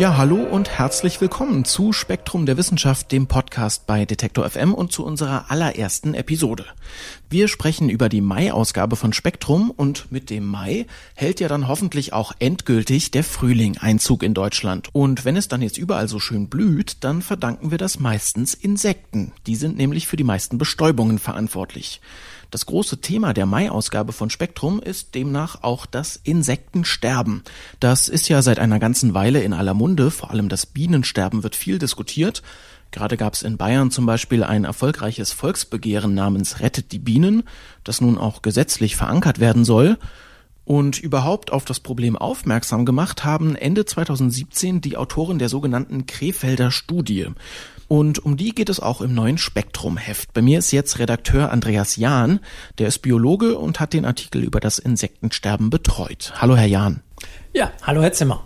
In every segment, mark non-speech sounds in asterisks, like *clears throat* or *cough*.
Ja, hallo und herzlich willkommen zu Spektrum der Wissenschaft, dem Podcast bei Detektor FM und zu unserer allerersten Episode. Wir sprechen über die Mai-Ausgabe von Spektrum und mit dem Mai hält ja dann hoffentlich auch endgültig der Frühling Einzug in Deutschland. Und wenn es dann jetzt überall so schön blüht, dann verdanken wir das meistens Insekten. Die sind nämlich für die meisten Bestäubungen verantwortlich. Das große Thema der Mai-Ausgabe von Spektrum ist demnach auch das Insektensterben. Das ist ja seit einer ganzen Weile in aller Munde, vor allem das Bienensterben wird viel diskutiert. Gerade gab es in Bayern zum Beispiel ein erfolgreiches Volksbegehren namens Rettet die Bienen, das nun auch gesetzlich verankert werden soll. Und überhaupt auf das Problem aufmerksam gemacht haben Ende 2017 die Autoren der sogenannten Krefelder Studie. Und um die geht es auch im neuen Spektrum-Heft. Bei mir ist jetzt Redakteur Andreas Jahn, der ist Biologe und hat den Artikel über das Insektensterben betreut. Hallo, Herr Jahn. Ja, hallo, Herr Zimmer.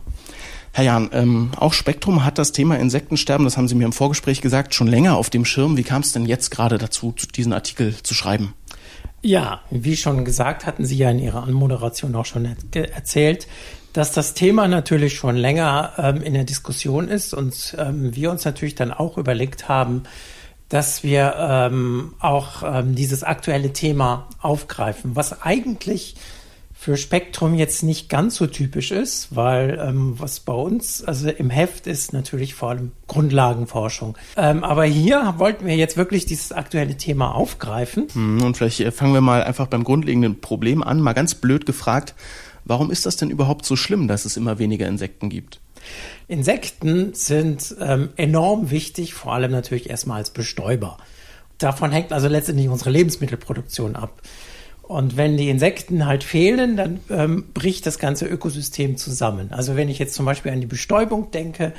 Herr Jahn, ähm, auch Spektrum hat das Thema Insektensterben, das haben Sie mir im Vorgespräch gesagt, schon länger auf dem Schirm. Wie kam es denn jetzt gerade dazu, diesen Artikel zu schreiben? Ja, wie schon gesagt, hatten Sie ja in Ihrer Anmoderation auch schon erzählt, dass das Thema natürlich schon länger ähm, in der Diskussion ist und ähm, wir uns natürlich dann auch überlegt haben, dass wir ähm, auch ähm, dieses aktuelle Thema aufgreifen, was eigentlich für Spektrum jetzt nicht ganz so typisch ist, weil ähm, was bei uns, also im Heft ist natürlich vor allem Grundlagenforschung. Ähm, aber hier wollten wir jetzt wirklich dieses aktuelle Thema aufgreifen. Hm, und vielleicht äh, fangen wir mal einfach beim grundlegenden Problem an, mal ganz blöd gefragt. Warum ist das denn überhaupt so schlimm, dass es immer weniger Insekten gibt? Insekten sind ähm, enorm wichtig, vor allem natürlich erstmal als Bestäuber. Davon hängt also letztendlich unsere Lebensmittelproduktion ab. Und wenn die Insekten halt fehlen, dann ähm, bricht das ganze Ökosystem zusammen. Also wenn ich jetzt zum Beispiel an die Bestäubung denke,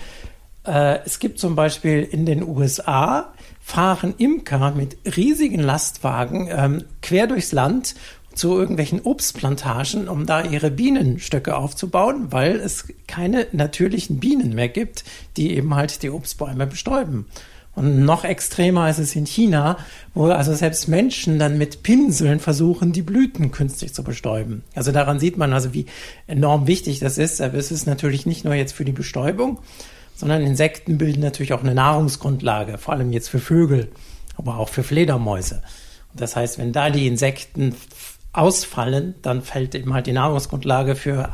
äh, es gibt zum Beispiel in den USA, fahren Imker mit riesigen Lastwagen ähm, quer durchs Land zu irgendwelchen Obstplantagen, um da ihre Bienenstöcke aufzubauen, weil es keine natürlichen Bienen mehr gibt, die eben halt die Obstbäume bestäuben. Und noch extremer ist es in China, wo also selbst Menschen dann mit Pinseln versuchen, die Blüten künstlich zu bestäuben. Also daran sieht man also, wie enorm wichtig das ist. Aber es ist natürlich nicht nur jetzt für die Bestäubung, sondern Insekten bilden natürlich auch eine Nahrungsgrundlage, vor allem jetzt für Vögel, aber auch für Fledermäuse. Das heißt, wenn da die Insekten ausfallen, dann fällt eben halt die Nahrungsgrundlage für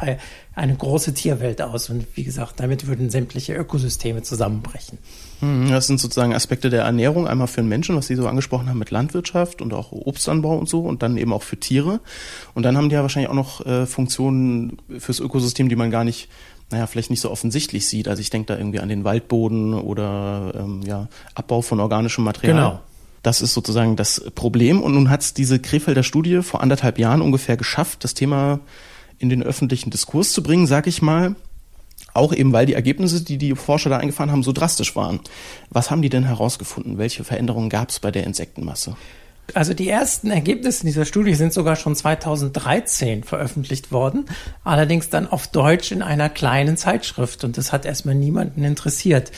eine große Tierwelt aus. Und wie gesagt, damit würden sämtliche Ökosysteme zusammenbrechen. Hm, das sind sozusagen Aspekte der Ernährung, einmal für den Menschen, was Sie so angesprochen haben mit Landwirtschaft und auch Obstanbau und so, und dann eben auch für Tiere. Und dann haben die ja wahrscheinlich auch noch äh, Funktionen fürs Ökosystem, die man gar nicht naja, vielleicht nicht so offensichtlich sieht. Also ich denke da irgendwie an den Waldboden oder ähm, ja, Abbau von organischem Material. Genau. Das ist sozusagen das Problem. Und nun hat es diese Krefelder Studie vor anderthalb Jahren ungefähr geschafft, das Thema in den öffentlichen Diskurs zu bringen, sag ich mal. Auch eben, weil die Ergebnisse, die die Forscher da eingefahren haben, so drastisch waren. Was haben die denn herausgefunden? Welche Veränderungen gab es bei der Insektenmasse? Also die ersten Ergebnisse dieser Studie sind sogar schon 2013 veröffentlicht worden, allerdings dann auf Deutsch in einer kleinen Zeitschrift und das hat erstmal niemanden interessiert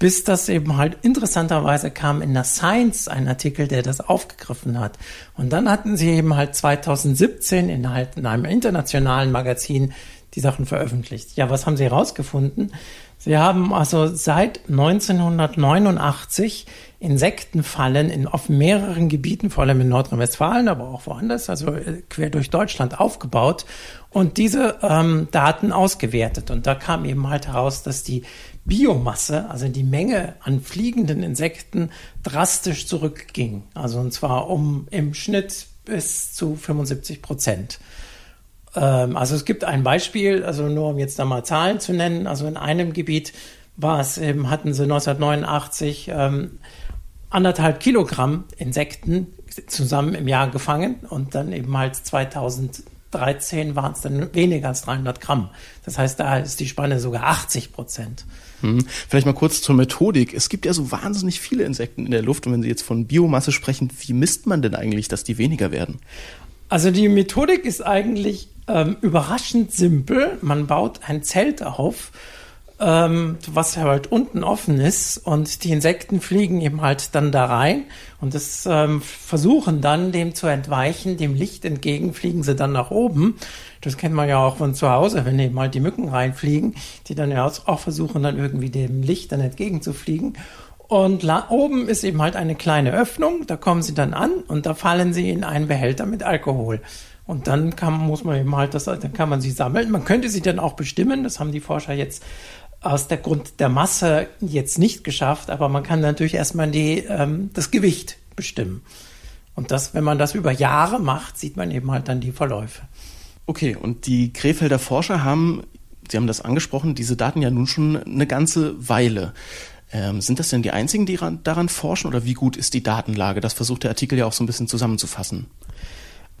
bis das eben halt interessanterweise kam in der Science ein Artikel, der das aufgegriffen hat. Und dann hatten sie eben halt 2017 in, halt in einem internationalen Magazin die Sachen veröffentlicht. Ja, was haben sie herausgefunden? Sie haben also seit 1989 Insektenfallen in, auf mehreren Gebieten, vor allem in Nordrhein-Westfalen, aber auch woanders, also äh, quer durch Deutschland aufgebaut und diese ähm, Daten ausgewertet. Und da kam eben halt heraus, dass die Biomasse, also die Menge an fliegenden Insekten, drastisch zurückging. Also und zwar um im Schnitt bis zu 75 Prozent. Ähm, also es gibt ein Beispiel, also nur um jetzt da mal Zahlen zu nennen. Also in einem Gebiet war es eben, hatten sie 1989 ähm, anderthalb Kilogramm Insekten zusammen im Jahr gefangen und dann eben halt 2000 13 waren es dann weniger als 300 Gramm. Das heißt, da ist die Spanne sogar 80 Prozent. Hm. Vielleicht mal kurz zur Methodik. Es gibt ja so wahnsinnig viele Insekten in der Luft und wenn Sie jetzt von Biomasse sprechen, wie misst man denn eigentlich, dass die weniger werden? Also die Methodik ist eigentlich ähm, überraschend simpel. Man baut ein Zelt auf ähm, was halt unten offen ist und die Insekten fliegen eben halt dann da rein und das ähm, versuchen dann dem zu entweichen, dem Licht entgegen fliegen sie dann nach oben. Das kennt man ja auch von zu Hause, wenn eben halt die Mücken reinfliegen, die dann ja auch versuchen dann irgendwie dem Licht dann entgegenzufliegen. Und oben ist eben halt eine kleine Öffnung, da kommen sie dann an und da fallen sie in einen Behälter mit Alkohol. Und dann kann, muss man eben halt das, dann kann man sie sammeln. Man könnte sie dann auch bestimmen. Das haben die Forscher jetzt aus der Grund der Masse jetzt nicht geschafft, aber man kann natürlich erstmal die, ähm, das Gewicht bestimmen. Und das, wenn man das über Jahre macht, sieht man eben halt dann die Verläufe. Okay, und die Krefelder Forscher haben, Sie haben das angesprochen, diese Daten ja nun schon eine ganze Weile. Ähm, sind das denn die einzigen, die daran forschen oder wie gut ist die Datenlage? Das versucht der Artikel ja auch so ein bisschen zusammenzufassen.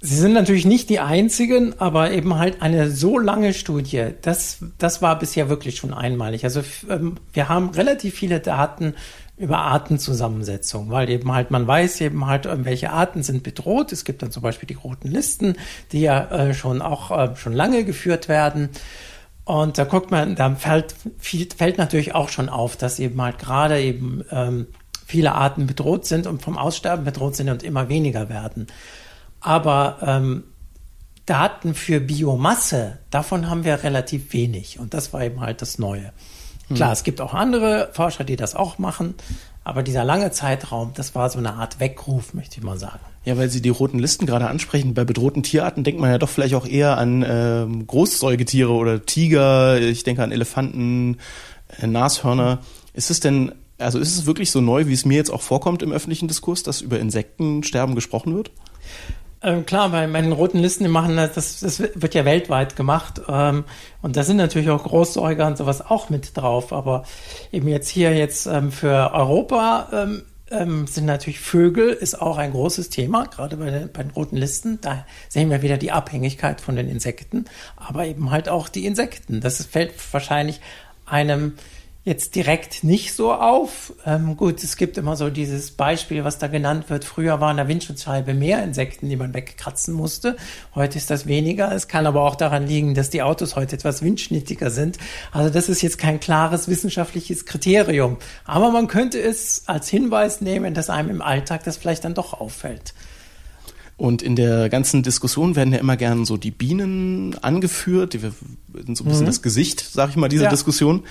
Sie sind natürlich nicht die einzigen, aber eben halt eine so lange Studie, das, das war bisher wirklich schon einmalig. Also ähm, wir haben relativ viele Daten über Artenzusammensetzung, weil eben halt man weiß eben halt, ähm, welche Arten sind bedroht. Es gibt dann zum Beispiel die roten Listen, die ja äh, schon auch äh, schon lange geführt werden. Und da guckt man, da fällt, fällt natürlich auch schon auf, dass eben halt gerade eben ähm, viele Arten bedroht sind und vom Aussterben bedroht sind und immer weniger werden. Aber ähm, Daten für Biomasse, davon haben wir relativ wenig. Und das war eben halt das Neue. Hm. Klar, es gibt auch andere Forscher, die das auch machen. Aber dieser lange Zeitraum, das war so eine Art Weckruf, möchte ich mal sagen. Ja, weil Sie die roten Listen gerade ansprechen. Bei bedrohten Tierarten denkt man ja doch vielleicht auch eher an ähm, Großsäugetiere oder Tiger. Ich denke an Elefanten, äh, Nashörner. Ist es denn, also ist es wirklich so neu, wie es mir jetzt auch vorkommt im öffentlichen Diskurs, dass über Insektensterben gesprochen wird? Ähm, klar, bei meinen roten Listen, die machen das, das wird ja weltweit gemacht. Ähm, und da sind natürlich auch Großsäuger und sowas auch mit drauf. Aber eben jetzt hier jetzt ähm, für Europa ähm, ähm, sind natürlich Vögel, ist auch ein großes Thema, gerade bei den, bei den roten Listen. Da sehen wir wieder die Abhängigkeit von den Insekten, aber eben halt auch die Insekten. Das fällt wahrscheinlich einem jetzt direkt nicht so auf. Ähm, gut, es gibt immer so dieses Beispiel, was da genannt wird. Früher waren der Windschutzscheibe mehr Insekten, die man wegkratzen musste. Heute ist das weniger. Es kann aber auch daran liegen, dass die Autos heute etwas windschnittiger sind. Also das ist jetzt kein klares wissenschaftliches Kriterium. Aber man könnte es als Hinweis nehmen, dass einem im Alltag das vielleicht dann doch auffällt. Und in der ganzen Diskussion werden ja immer gern so die Bienen angeführt, die sind so ein bisschen mhm. das Gesicht, sag ich mal, dieser ja. Diskussion,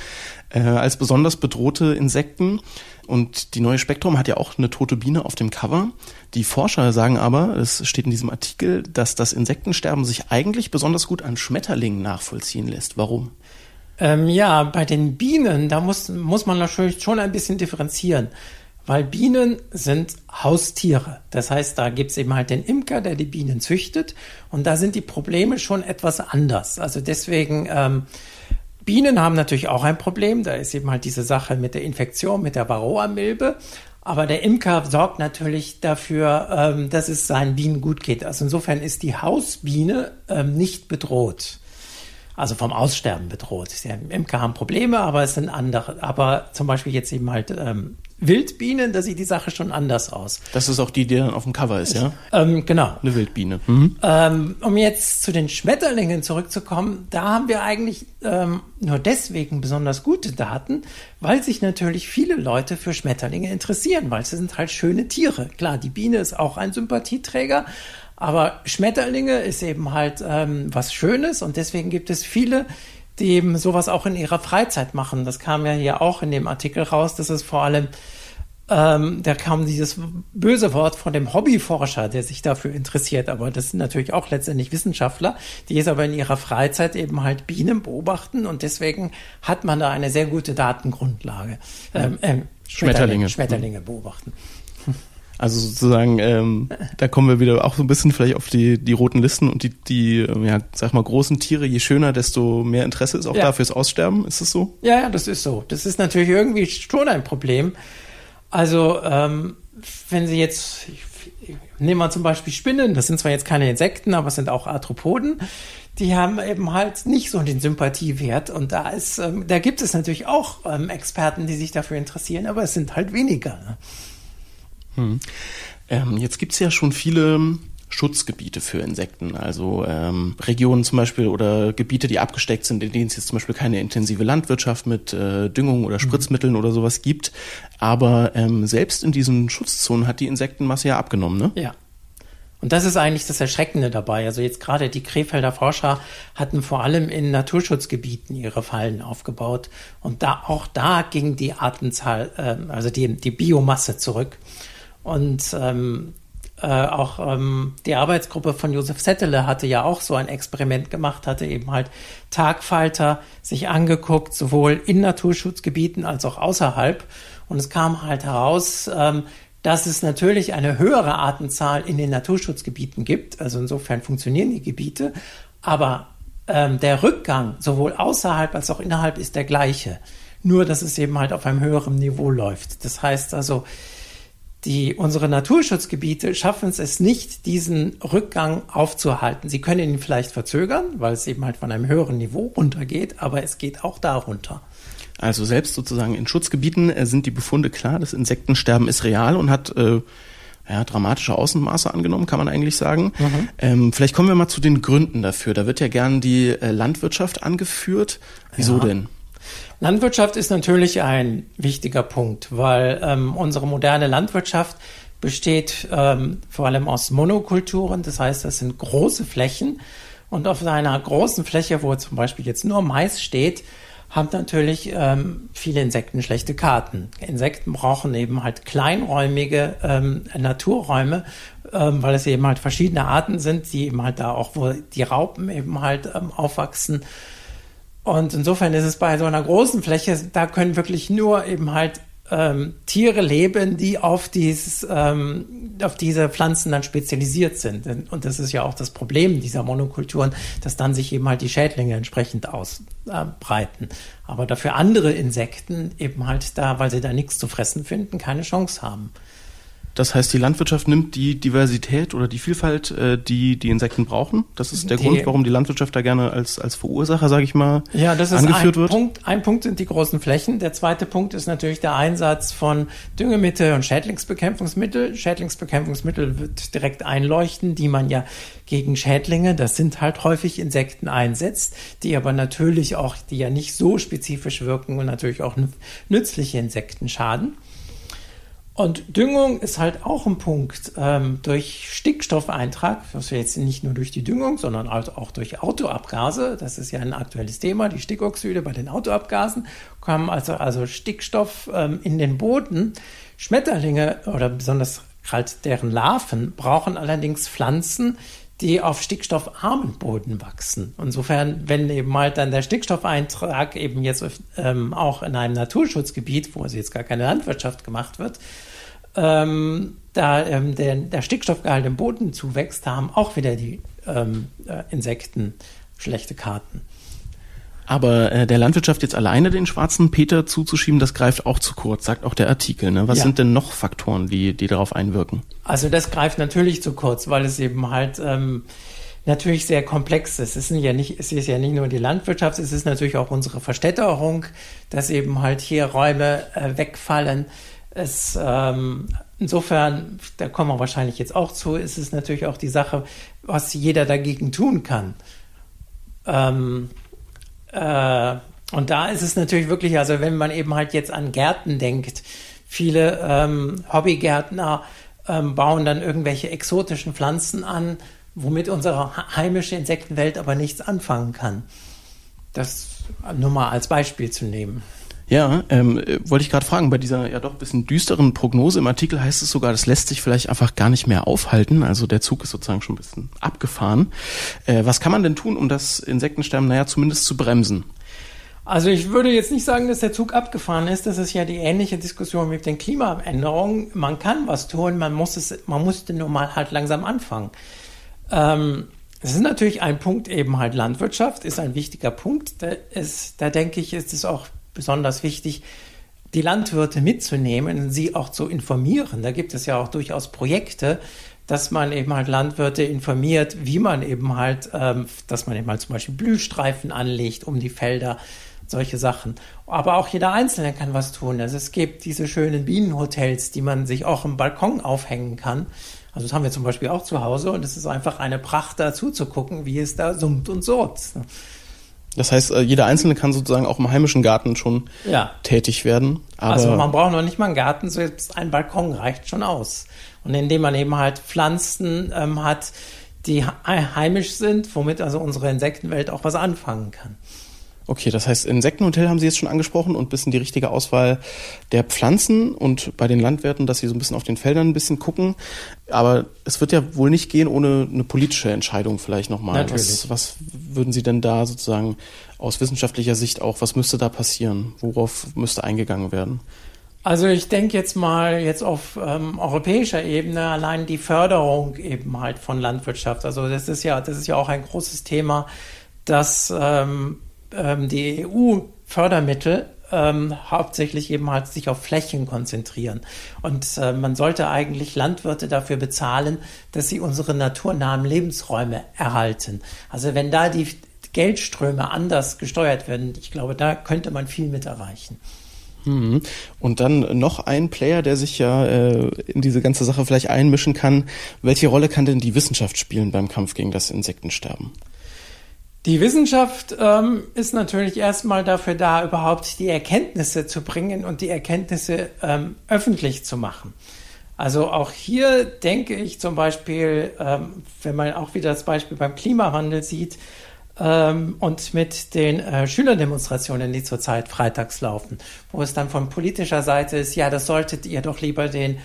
äh, als besonders bedrohte Insekten. Und die neue Spektrum hat ja auch eine tote Biene auf dem Cover. Die Forscher sagen aber, es steht in diesem Artikel, dass das Insektensterben sich eigentlich besonders gut an Schmetterlingen nachvollziehen lässt. Warum? Ähm, ja, bei den Bienen, da muss, muss man natürlich schon ein bisschen differenzieren. Weil Bienen sind Haustiere. Das heißt, da gibt's eben halt den Imker, der die Bienen züchtet. Und da sind die Probleme schon etwas anders. Also deswegen, ähm, Bienen haben natürlich auch ein Problem. Da ist eben halt diese Sache mit der Infektion, mit der Varroa-Milbe. Aber der Imker sorgt natürlich dafür, ähm, dass es seinen Bienen gut geht. Also insofern ist die Hausbiene ähm, nicht bedroht also vom Aussterben bedroht. Ja, Imker haben Probleme, aber es sind andere. Aber zum Beispiel jetzt eben halt ähm, Wildbienen, da sieht die Sache schon anders aus. Das ist auch die, die dann auf dem Cover ist, ja? Ähm, genau. Eine Wildbiene. Mhm. Ähm, um jetzt zu den Schmetterlingen zurückzukommen, da haben wir eigentlich ähm, nur deswegen besonders gute Daten, weil sich natürlich viele Leute für Schmetterlinge interessieren, weil sie sind halt schöne Tiere. Klar, die Biene ist auch ein Sympathieträger, aber Schmetterlinge ist eben halt ähm, was Schönes und deswegen gibt es viele, die eben sowas auch in ihrer Freizeit machen. Das kam ja hier auch in dem Artikel raus, dass es vor allem, ähm, da kam dieses böse Wort von dem Hobbyforscher, der sich dafür interessiert, aber das sind natürlich auch letztendlich Wissenschaftler, die jetzt aber in ihrer Freizeit eben halt Bienen beobachten und deswegen hat man da eine sehr gute Datengrundlage. Ähm, äh, Schmetterlinge, Schmetterlinge beobachten. *laughs* Also sozusagen, ähm, da kommen wir wieder auch so ein bisschen vielleicht auf die, die roten Listen und die, die, ähm, ja, sag mal, großen Tiere, je schöner, desto mehr Interesse ist auch ja. da fürs Aussterben. Ist das so? Ja, ja, das ist so. Das ist natürlich irgendwie schon ein Problem. Also, ähm, wenn Sie jetzt, nehmen wir zum Beispiel Spinnen, das sind zwar jetzt keine Insekten, aber es sind auch Arthropoden, die haben eben halt nicht so den Sympathiewert. Und da ist, ähm, da gibt es natürlich auch ähm, Experten, die sich dafür interessieren, aber es sind halt weniger. Ne? Hm. Ähm, jetzt gibt's ja schon viele Schutzgebiete für Insekten, also ähm, Regionen zum Beispiel oder Gebiete, die abgesteckt sind, in denen es jetzt zum Beispiel keine intensive Landwirtschaft mit äh, Düngung oder mhm. Spritzmitteln mhm. oder sowas gibt. Aber ähm, selbst in diesen Schutzzonen hat die Insektenmasse ja abgenommen, ne? Ja. Und das ist eigentlich das Erschreckende dabei. Also jetzt gerade die Krefelder Forscher hatten vor allem in Naturschutzgebieten ihre Fallen aufgebaut. Und da auch da ging die Artenzahl, äh, also die, die Biomasse zurück. Und ähm, äh, auch ähm, die Arbeitsgruppe von Josef Settele hatte ja auch so ein Experiment gemacht, hatte eben halt Tagfalter sich angeguckt, sowohl in Naturschutzgebieten als auch außerhalb. Und es kam halt heraus, ähm, dass es natürlich eine höhere Artenzahl in den Naturschutzgebieten gibt. Also insofern funktionieren die Gebiete. Aber ähm, der Rückgang sowohl außerhalb als auch innerhalb ist der gleiche. Nur, dass es eben halt auf einem höheren Niveau läuft. Das heißt also, die, unsere Naturschutzgebiete schaffen es nicht, diesen Rückgang aufzuhalten. Sie können ihn vielleicht verzögern, weil es eben halt von einem höheren Niveau runtergeht, aber es geht auch darunter. Also selbst sozusagen in Schutzgebieten äh, sind die Befunde klar, das Insektensterben ist real und hat äh, ja, dramatische Außenmaße angenommen, kann man eigentlich sagen. Mhm. Ähm, vielleicht kommen wir mal zu den Gründen dafür. Da wird ja gern die äh, Landwirtschaft angeführt. Wieso ja. denn? Landwirtschaft ist natürlich ein wichtiger Punkt, weil ähm, unsere moderne Landwirtschaft besteht ähm, vor allem aus Monokulturen. Das heißt, das sind große Flächen. Und auf einer großen Fläche, wo zum Beispiel jetzt nur Mais steht, haben natürlich ähm, viele Insekten schlechte Karten. Insekten brauchen eben halt kleinräumige ähm, Naturräume, ähm, weil es eben halt verschiedene Arten sind, die eben halt da auch, wo die Raupen eben halt ähm, aufwachsen. Und insofern ist es bei so einer großen Fläche, da können wirklich nur eben halt ähm, Tiere leben, die auf, dieses, ähm, auf diese Pflanzen dann spezialisiert sind. Und das ist ja auch das Problem dieser Monokulturen, dass dann sich eben halt die Schädlinge entsprechend ausbreiten. Aber dafür andere Insekten eben halt da, weil sie da nichts zu fressen finden, keine Chance haben. Das heißt, die Landwirtschaft nimmt die Diversität oder die Vielfalt, äh, die die Insekten brauchen. Das ist der die, Grund, warum die Landwirtschaft da gerne als, als Verursacher, sage ich mal, ja, das ist angeführt ein wird. Punkt, ein Punkt sind die großen Flächen. Der zweite Punkt ist natürlich der Einsatz von Düngemittel und Schädlingsbekämpfungsmittel. Schädlingsbekämpfungsmittel wird direkt einleuchten, die man ja gegen Schädlinge, das sind halt häufig Insekten einsetzt, die aber natürlich auch, die ja nicht so spezifisch wirken und natürlich auch nützliche Insekten schaden. Und Düngung ist halt auch ein Punkt. Ähm, durch Stickstoffeintrag, was wir jetzt nicht nur durch die Düngung, sondern halt auch durch Autoabgase, das ist ja ein aktuelles Thema, die Stickoxide bei den Autoabgasen, kommen also, also Stickstoff ähm, in den Boden. Schmetterlinge oder besonders halt deren Larven brauchen allerdings Pflanzen, die auf stickstoffarmen Boden wachsen. Insofern, wenn eben halt dann der Stickstoffeintrag eben jetzt ähm, auch in einem Naturschutzgebiet, wo also jetzt gar keine Landwirtschaft gemacht wird, ähm, da ähm, der, der, Stickstoffgehalt im Boden zuwächst, da haben auch wieder die ähm, äh, Insekten schlechte Karten. Aber äh, der Landwirtschaft jetzt alleine den schwarzen Peter zuzuschieben, das greift auch zu kurz, sagt auch der Artikel. Ne? Was ja. sind denn noch Faktoren, die, die darauf einwirken? Also das greift natürlich zu kurz, weil es eben halt ähm, natürlich sehr komplex ist. Es ist ja nicht, es ist ja nicht nur die Landwirtschaft, es ist natürlich auch unsere Verstädterung, dass eben halt hier Räume äh, wegfallen. Es, ähm, insofern, da kommen wir wahrscheinlich jetzt auch zu, ist es natürlich auch die Sache, was jeder dagegen tun kann. Ähm, äh, und da ist es natürlich wirklich, also wenn man eben halt jetzt an Gärten denkt, viele ähm, Hobbygärtner ähm, bauen dann irgendwelche exotischen Pflanzen an, womit unsere heimische Insektenwelt aber nichts anfangen kann. Das nur mal als Beispiel zu nehmen. Ja, ähm, wollte ich gerade fragen, bei dieser ja doch bisschen düsteren Prognose im Artikel heißt es sogar, das lässt sich vielleicht einfach gar nicht mehr aufhalten. Also der Zug ist sozusagen schon ein bisschen abgefahren. Äh, was kann man denn tun, um das Insektensterben, naja, zumindest zu bremsen? Also ich würde jetzt nicht sagen, dass der Zug abgefahren ist. Das ist ja die ähnliche Diskussion mit den Klimaänderungen. Man kann was tun, man muss es, man musste nur mal halt langsam anfangen. Ähm, es ist natürlich ein Punkt eben halt Landwirtschaft, ist ein wichtiger Punkt. Da, ist, da denke ich, ist es auch besonders wichtig, die Landwirte mitzunehmen, sie auch zu informieren. Da gibt es ja auch durchaus Projekte, dass man eben halt Landwirte informiert, wie man eben halt, ähm, dass man eben halt zum Beispiel Blühstreifen anlegt um die Felder, solche Sachen. Aber auch jeder Einzelne kann was tun. Also es gibt diese schönen Bienenhotels, die man sich auch im Balkon aufhängen kann. Also das haben wir zum Beispiel auch zu Hause und es ist einfach eine Pracht dazu zu gucken, wie es da summt und surrt. Das heißt, äh, jeder Einzelne kann sozusagen auch im heimischen Garten schon ja. tätig werden. also man braucht noch nicht mal einen Garten, selbst ein Balkon reicht schon aus. Und indem man eben halt Pflanzen ähm, hat, die heimisch sind, womit also unsere Insektenwelt auch was anfangen kann. Okay, das heißt, Insektenhotel haben Sie jetzt schon angesprochen und ein bisschen die richtige Auswahl der Pflanzen und bei den Landwirten, dass sie so ein bisschen auf den Feldern ein bisschen gucken. Aber es wird ja wohl nicht gehen ohne eine politische Entscheidung vielleicht nochmal. Was, was würden Sie denn da sozusagen aus wissenschaftlicher Sicht auch, was müsste da passieren? Worauf müsste eingegangen werden? Also ich denke jetzt mal jetzt auf ähm, europäischer Ebene allein die Förderung eben halt von Landwirtschaft. Also das ist ja, das ist ja auch ein großes Thema, dass ähm, ähm, die EU-Fördermittel ähm, hauptsächlich eben halt sich auf Flächen konzentrieren. Und äh, man sollte eigentlich Landwirte dafür bezahlen, dass sie unsere naturnahen Lebensräume erhalten. Also wenn da die Geldströme anders gesteuert werden, ich glaube, da könnte man viel mit erreichen. Mhm. Und dann noch ein Player, der sich ja äh, in diese ganze Sache vielleicht einmischen kann. Welche Rolle kann denn die Wissenschaft spielen beim Kampf gegen das Insektensterben? Die Wissenschaft ähm, ist natürlich erstmal dafür da, überhaupt die Erkenntnisse zu bringen und die Erkenntnisse ähm, öffentlich zu machen. Also auch hier denke ich zum Beispiel, ähm, wenn man auch wieder das Beispiel beim Klimawandel sieht ähm, und mit den äh, Schülerdemonstrationen, die zurzeit freitags laufen, wo es dann von politischer Seite ist, ja, das solltet ihr doch lieber den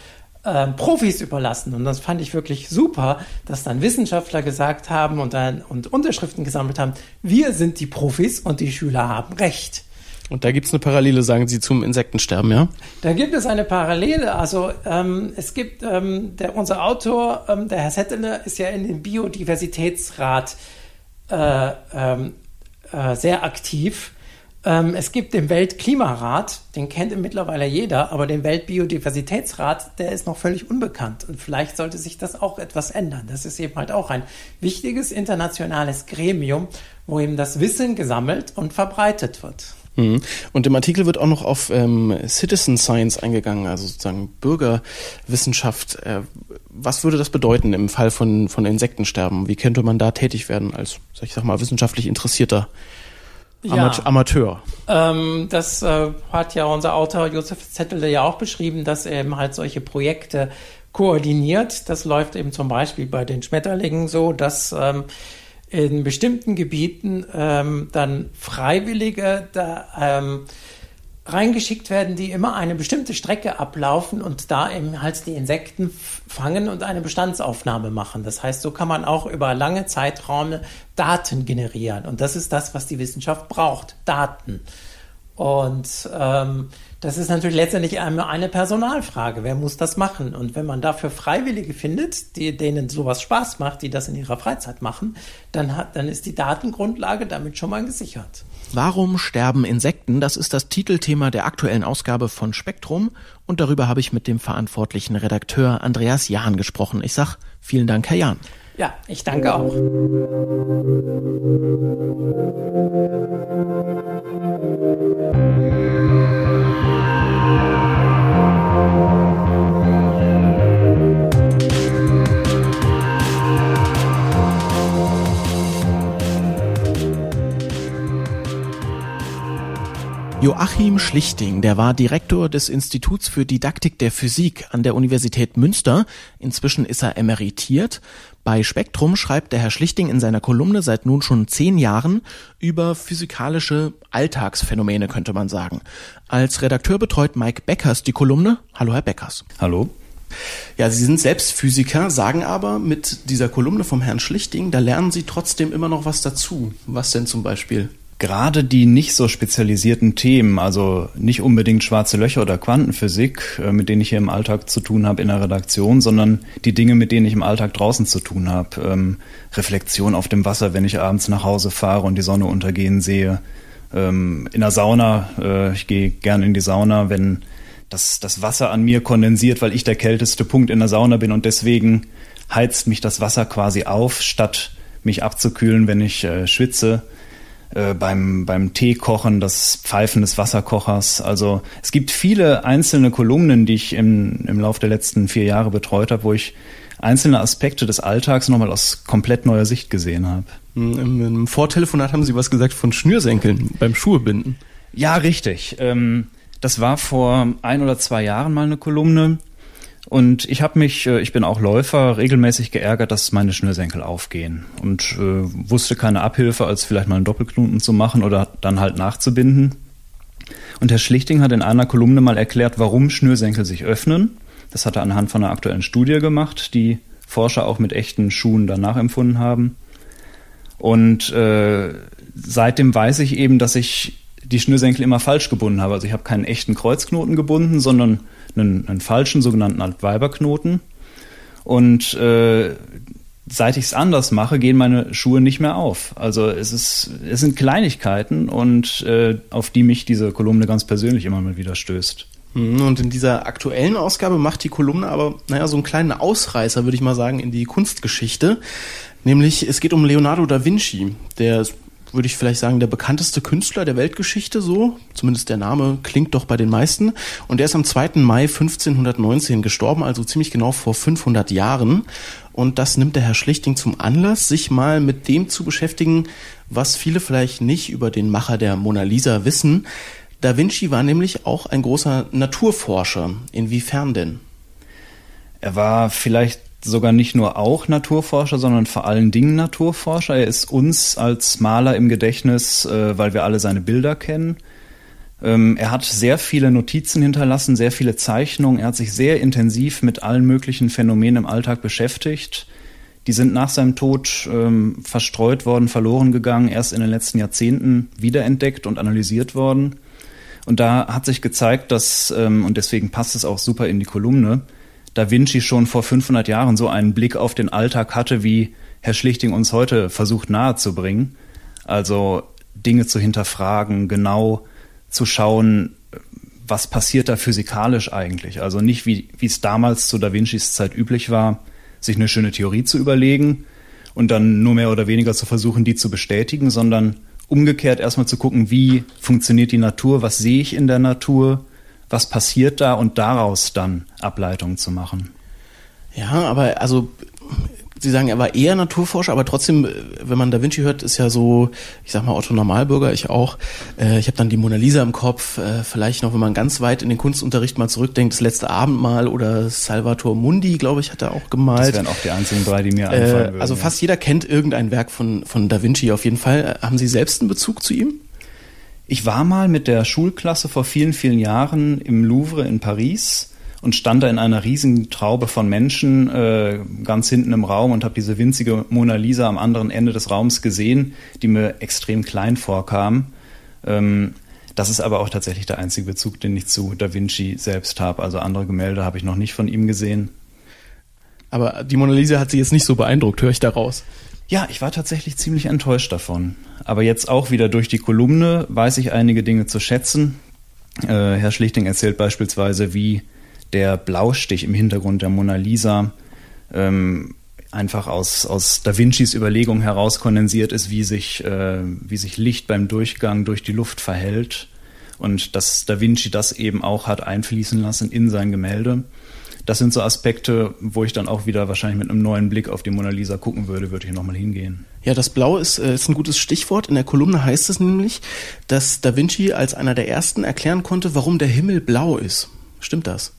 ähm, Profis überlassen. Und das fand ich wirklich super, dass dann Wissenschaftler gesagt haben und, dann, und Unterschriften gesammelt haben, wir sind die Profis und die Schüler haben Recht. Und da gibt es eine Parallele, sagen Sie, zum Insektensterben, ja? Da gibt es eine Parallele. Also ähm, es gibt, ähm, der, unser Autor, ähm, der Herr Settele, ist ja in dem Biodiversitätsrat äh, ähm, äh, sehr aktiv. Ähm, es gibt den Weltklimarat, den kennt mittlerweile jeder, aber den Weltbiodiversitätsrat, der ist noch völlig unbekannt. Und vielleicht sollte sich das auch etwas ändern. Das ist eben halt auch ein wichtiges internationales Gremium, wo eben das Wissen gesammelt und verbreitet wird. Mhm. Und im Artikel wird auch noch auf ähm, Citizen Science eingegangen, also sozusagen Bürgerwissenschaft. Äh, was würde das bedeuten im Fall von, von Insektensterben? Wie könnte man da tätig werden als, ich sag mal, wissenschaftlich Interessierter? Ja. Amateur. Ähm, das äh, hat ja unser Autor Josef Zettel ja auch beschrieben, dass er eben halt solche Projekte koordiniert. Das läuft eben zum Beispiel bei den Schmetterlingen so, dass ähm, in bestimmten Gebieten ähm, dann Freiwillige da ähm, reingeschickt werden, die immer eine bestimmte Strecke ablaufen und da eben halt die Insekten fangen und eine Bestandsaufnahme machen. Das heißt, so kann man auch über lange Zeiträume Daten generieren. Und das ist das, was die Wissenschaft braucht, Daten. Und ähm, das ist natürlich letztendlich eine, eine Personalfrage. Wer muss das machen? Und wenn man dafür Freiwillige findet, die, denen sowas Spaß macht, die das in ihrer Freizeit machen, dann, hat, dann ist die Datengrundlage damit schon mal gesichert. Warum sterben Insekten? Das ist das Titelthema der aktuellen Ausgabe von Spektrum und darüber habe ich mit dem verantwortlichen Redakteur Andreas Jahn gesprochen. Ich sag vielen Dank, Herr Jahn. Ja, ich danke auch. Joachim Schlichting, der war Direktor des Instituts für Didaktik der Physik an der Universität Münster. Inzwischen ist er emeritiert. Bei Spektrum schreibt der Herr Schlichting in seiner Kolumne seit nun schon zehn Jahren über physikalische Alltagsphänomene, könnte man sagen. Als Redakteur betreut Mike Beckers die Kolumne. Hallo, Herr Beckers. Hallo. Ja, Sie sind selbst Physiker, sagen aber mit dieser Kolumne vom Herrn Schlichting, da lernen Sie trotzdem immer noch was dazu. Was denn zum Beispiel? Gerade die nicht so spezialisierten Themen, also nicht unbedingt schwarze Löcher oder Quantenphysik, äh, mit denen ich hier im Alltag zu tun habe in der Redaktion, sondern die Dinge, mit denen ich im Alltag draußen zu tun habe. Ähm, Reflexion auf dem Wasser, wenn ich abends nach Hause fahre und die Sonne untergehen sehe. Ähm, in der Sauna, äh, ich gehe gerne in die Sauna, wenn das, das Wasser an mir kondensiert, weil ich der kälteste Punkt in der Sauna bin und deswegen heizt mich das Wasser quasi auf, statt mich abzukühlen, wenn ich äh, schwitze. Äh, beim, beim Tee kochen, das Pfeifen des Wasserkochers. Also es gibt viele einzelne Kolumnen, die ich im, im Laufe der letzten vier Jahre betreut habe, wo ich einzelne Aspekte des Alltags nochmal aus komplett neuer Sicht gesehen habe. Hm, Im, Im Vortelefonat haben Sie was gesagt von Schnürsenkeln beim Schuhebinden. Ja, richtig. Ähm, das war vor ein oder zwei Jahren mal eine Kolumne. Und ich habe mich, äh, ich bin auch Läufer, regelmäßig geärgert, dass meine Schnürsenkel aufgehen. Und äh, wusste keine Abhilfe, als vielleicht mal einen Doppelknoten zu machen oder dann halt nachzubinden. Und Herr Schlichting hat in einer Kolumne mal erklärt, warum Schnürsenkel sich öffnen. Das hat er anhand von einer aktuellen Studie gemacht, die Forscher auch mit echten Schuhen danach empfunden haben. Und äh, seitdem weiß ich eben, dass ich die Schnürsenkel immer falsch gebunden habe. Also ich habe keinen echten Kreuzknoten gebunden, sondern einen, einen falschen sogenannten Altweiberknoten. Und äh, seit ich es anders mache, gehen meine Schuhe nicht mehr auf. Also es ist, es sind Kleinigkeiten und äh, auf die mich diese Kolumne ganz persönlich immer mal wieder stößt. Mhm, und in dieser aktuellen Ausgabe macht die Kolumne aber, naja, so einen kleinen Ausreißer, würde ich mal sagen, in die Kunstgeschichte. Nämlich, es geht um Leonardo da Vinci. Der würde ich vielleicht sagen, der bekannteste Künstler der Weltgeschichte, so. Zumindest der Name klingt doch bei den meisten. Und er ist am 2. Mai 1519 gestorben, also ziemlich genau vor 500 Jahren. Und das nimmt der Herr Schlichting zum Anlass, sich mal mit dem zu beschäftigen, was viele vielleicht nicht über den Macher der Mona Lisa wissen. Da Vinci war nämlich auch ein großer Naturforscher. Inwiefern denn? Er war vielleicht sogar nicht nur auch Naturforscher, sondern vor allen Dingen Naturforscher. Er ist uns als Maler im Gedächtnis, äh, weil wir alle seine Bilder kennen. Ähm, er hat sehr viele Notizen hinterlassen, sehr viele Zeichnungen. Er hat sich sehr intensiv mit allen möglichen Phänomenen im Alltag beschäftigt. Die sind nach seinem Tod ähm, verstreut worden, verloren gegangen, erst in den letzten Jahrzehnten wiederentdeckt und analysiert worden. Und da hat sich gezeigt, dass, ähm, und deswegen passt es auch super in die Kolumne, da Vinci schon vor 500 Jahren so einen Blick auf den Alltag hatte, wie Herr Schlichting uns heute versucht nahezubringen. Also Dinge zu hinterfragen, genau zu schauen, was passiert da physikalisch eigentlich. Also nicht wie, wie es damals zu Da Vincis Zeit üblich war, sich eine schöne Theorie zu überlegen und dann nur mehr oder weniger zu versuchen, die zu bestätigen, sondern umgekehrt erstmal zu gucken, wie funktioniert die Natur, was sehe ich in der Natur, was passiert da und daraus dann Ableitungen zu machen. Ja, aber also Sie sagen, er war eher Naturforscher, aber trotzdem, wenn man Da Vinci hört, ist ja so, ich sag mal Otto Normalbürger, ich auch. Äh, ich habe dann die Mona Lisa im Kopf. Äh, vielleicht noch, wenn man ganz weit in den Kunstunterricht mal zurückdenkt, das letzte Abendmahl oder Salvator Mundi, glaube ich, hat er auch gemalt. Das wären auch die einzigen drei, die mir einfallen äh, würden. Also fast jeder kennt irgendein Werk von von Da Vinci auf jeden Fall. Haben Sie selbst einen Bezug zu ihm? Ich war mal mit der Schulklasse vor vielen, vielen Jahren im Louvre in Paris und stand da in einer riesigen Traube von Menschen äh, ganz hinten im Raum und habe diese winzige Mona Lisa am anderen Ende des Raums gesehen, die mir extrem klein vorkam. Ähm, das ist aber auch tatsächlich der einzige Bezug, den ich zu Da Vinci selbst habe. Also andere Gemälde habe ich noch nicht von ihm gesehen. Aber die Mona Lisa hat sie jetzt nicht so beeindruckt, höre ich daraus. Ja, ich war tatsächlich ziemlich enttäuscht davon. Aber jetzt auch wieder durch die Kolumne weiß ich einige Dinge zu schätzen. Äh, Herr Schlichting erzählt beispielsweise, wie der Blaustich im Hintergrund der Mona Lisa ähm, einfach aus, aus Da Vincis Überlegung heraus kondensiert ist, wie sich, äh, wie sich Licht beim Durchgang durch die Luft verhält. Und dass Da Vinci das eben auch hat einfließen lassen in sein Gemälde das sind so Aspekte, wo ich dann auch wieder wahrscheinlich mit einem neuen Blick auf die Mona Lisa gucken würde, würde ich nochmal hingehen. Ja, das Blau ist, äh, ist ein gutes Stichwort. In der Kolumne heißt es nämlich, dass Da Vinci als einer der ersten erklären konnte, warum der Himmel blau ist. Stimmt das?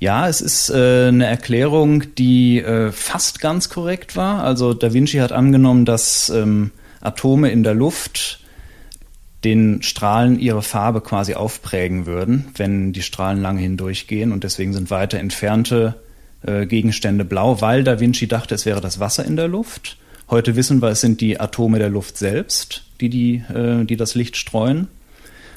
Ja, es ist äh, eine Erklärung, die äh, fast ganz korrekt war. Also Da Vinci hat angenommen, dass ähm, Atome in der Luft den Strahlen ihre Farbe quasi aufprägen würden, wenn die Strahlen lange hindurchgehen. Und deswegen sind weiter entfernte äh, Gegenstände blau, weil Da Vinci dachte, es wäre das Wasser in der Luft. Heute wissen wir, es sind die Atome der Luft selbst, die, die, äh, die das Licht streuen.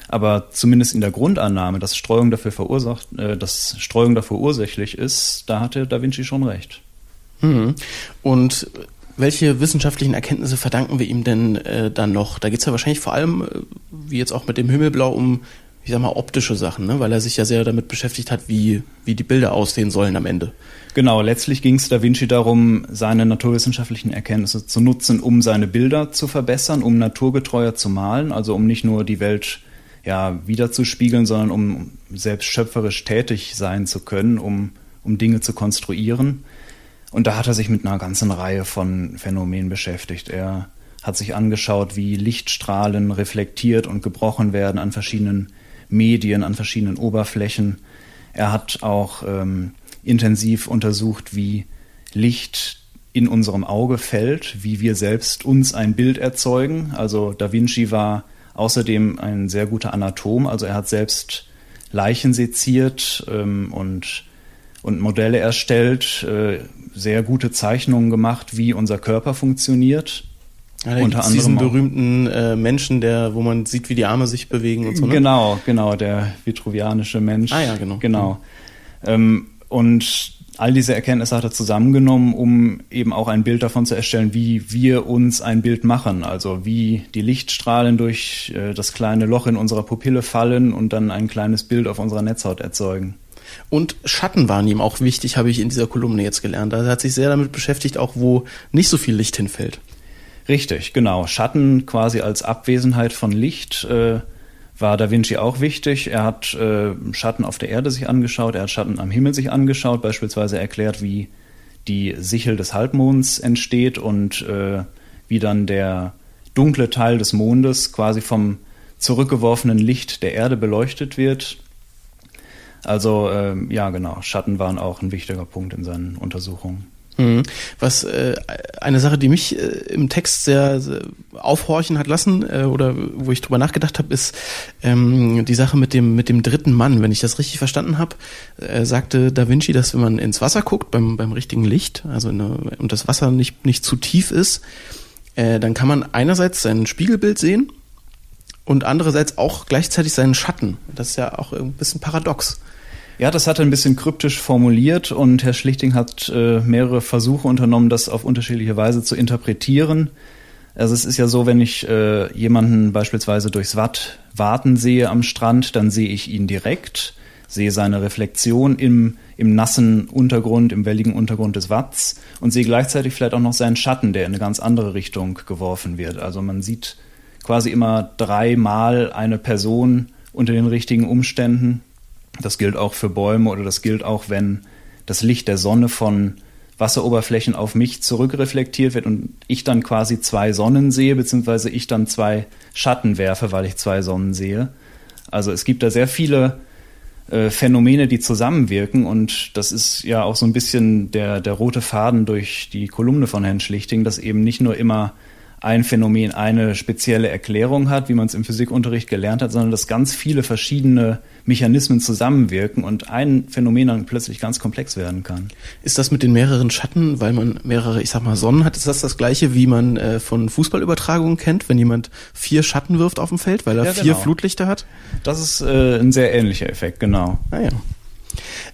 Aber zumindest in der Grundannahme, dass Streuung dafür verursacht, äh, dass Streuung dafür ursächlich ist, da hatte Da Vinci schon recht. Hm. Und Welche wissenschaftlichen Erkenntnisse verdanken wir ihm denn äh, dann noch? Da geht's ja wahrscheinlich vor allem, äh, wie jetzt auch mit dem Himmelblau, um, ich sag mal, optische Sachen, ne? weil er sich ja sehr damit beschäftigt hat, wie, wie die Bilder aussehen sollen am Ende. Genau, letztlich ging es Da Vinci darum, seine naturwissenschaftlichen Erkenntnisse zu nutzen, um seine Bilder zu verbessern, um naturgetreuer zu malen, also um nicht nur die Welt ja, wiederzuspiegeln, sondern um selbst schöpferisch tätig sein zu können, um, um Dinge zu konstruieren. Und da hat er sich mit einer ganzen Reihe von Phänomenen beschäftigt. Er hat sich angeschaut, wie Lichtstrahlen reflektiert und gebrochen werden an verschiedenen Medien, an verschiedenen Oberflächen. Er hat auch ähm, intensiv untersucht, wie Licht in unserem Auge fällt, wie wir selbst uns ein Bild erzeugen. Also Da Vinci war außerdem ein sehr guter Anatom, also er hat selbst Leichen seziert ähm, und, und Modelle erstellt, äh, sehr gute Zeichnungen gemacht, wie unser Körper funktioniert. Ja, unter anderem diesen berühmten äh, Menschen, der, wo man sieht, wie die Arme sich bewegen und so. Ne? Genau, genau, der vitruvianische Mensch. Ah ja, genau. Genau. Ähm, und all diese Erkenntnisse hat er zusammengenommen, um eben auch ein Bild davon zu erstellen, wie wir uns ein Bild machen. Also wie die Lichtstrahlen durch äh, das kleine Loch in unserer Pupille fallen und dann ein kleines Bild auf unserer Netzhaut erzeugen. Und Schatten waren ihm auch wichtig, habe ich in dieser Kolumne jetzt gelernt. Er hat sich sehr damit beschäftigt, auch wo nicht so viel Licht hinfällt. Richtig, genau. Schatten quasi als Abwesenheit von Licht äh, war Da Vinci auch wichtig. Er hat äh, Schatten auf der Erde sich angeschaut, er hat Schatten am Himmel sich angeschaut, beispielsweise erklärt, wie die Sichel des Halbmonds entsteht und äh, wie dann der dunkle Teil des Mondes quasi vom zurückgeworfenen Licht der Erde beleuchtet wird. Also äh, ja, genau, Schatten waren auch ein wichtiger Punkt in seinen Untersuchungen. Mhm. Was äh, eine Sache, die mich äh, im Text sehr, sehr aufhorchen hat lassen äh, oder wo ich drüber nachgedacht habe, ist ähm, die Sache mit dem mit dem dritten Mann. Wenn ich das richtig verstanden habe, äh, sagte Da Vinci, dass wenn man ins Wasser guckt beim beim richtigen Licht, also eine, und das Wasser nicht nicht zu tief ist, äh, dann kann man einerseits sein Spiegelbild sehen und andererseits auch gleichzeitig seinen Schatten. Das ist ja auch ein bisschen paradox. Ja, das hat er ein bisschen kryptisch formuliert und Herr Schlichting hat äh, mehrere Versuche unternommen, das auf unterschiedliche Weise zu interpretieren. Also es ist ja so, wenn ich äh, jemanden beispielsweise durchs Watt warten sehe am Strand, dann sehe ich ihn direkt, sehe seine Reflexion im, im nassen Untergrund, im welligen Untergrund des Watts und sehe gleichzeitig vielleicht auch noch seinen Schatten, der in eine ganz andere Richtung geworfen wird. Also man sieht quasi immer dreimal eine Person unter den richtigen Umständen das gilt auch für Bäume oder das gilt auch, wenn das Licht der Sonne von Wasseroberflächen auf mich zurückreflektiert wird und ich dann quasi zwei Sonnen sehe, beziehungsweise ich dann zwei Schatten werfe, weil ich zwei Sonnen sehe. Also es gibt da sehr viele äh, Phänomene, die zusammenwirken und das ist ja auch so ein bisschen der, der rote Faden durch die Kolumne von Herrn Schlichting, dass eben nicht nur immer ein Phänomen eine spezielle Erklärung hat, wie man es im Physikunterricht gelernt hat, sondern dass ganz viele verschiedene Mechanismen zusammenwirken und ein Phänomen dann plötzlich ganz komplex werden kann. Ist das mit den mehreren Schatten, weil man mehrere, ich sag mal, Sonnen hat, ist das das gleiche, wie man äh, von Fußballübertragungen kennt, wenn jemand vier Schatten wirft auf dem Feld, weil er ja, vier genau. Flutlichter hat? Das ist äh, ein sehr ähnlicher Effekt, genau. Ah ja.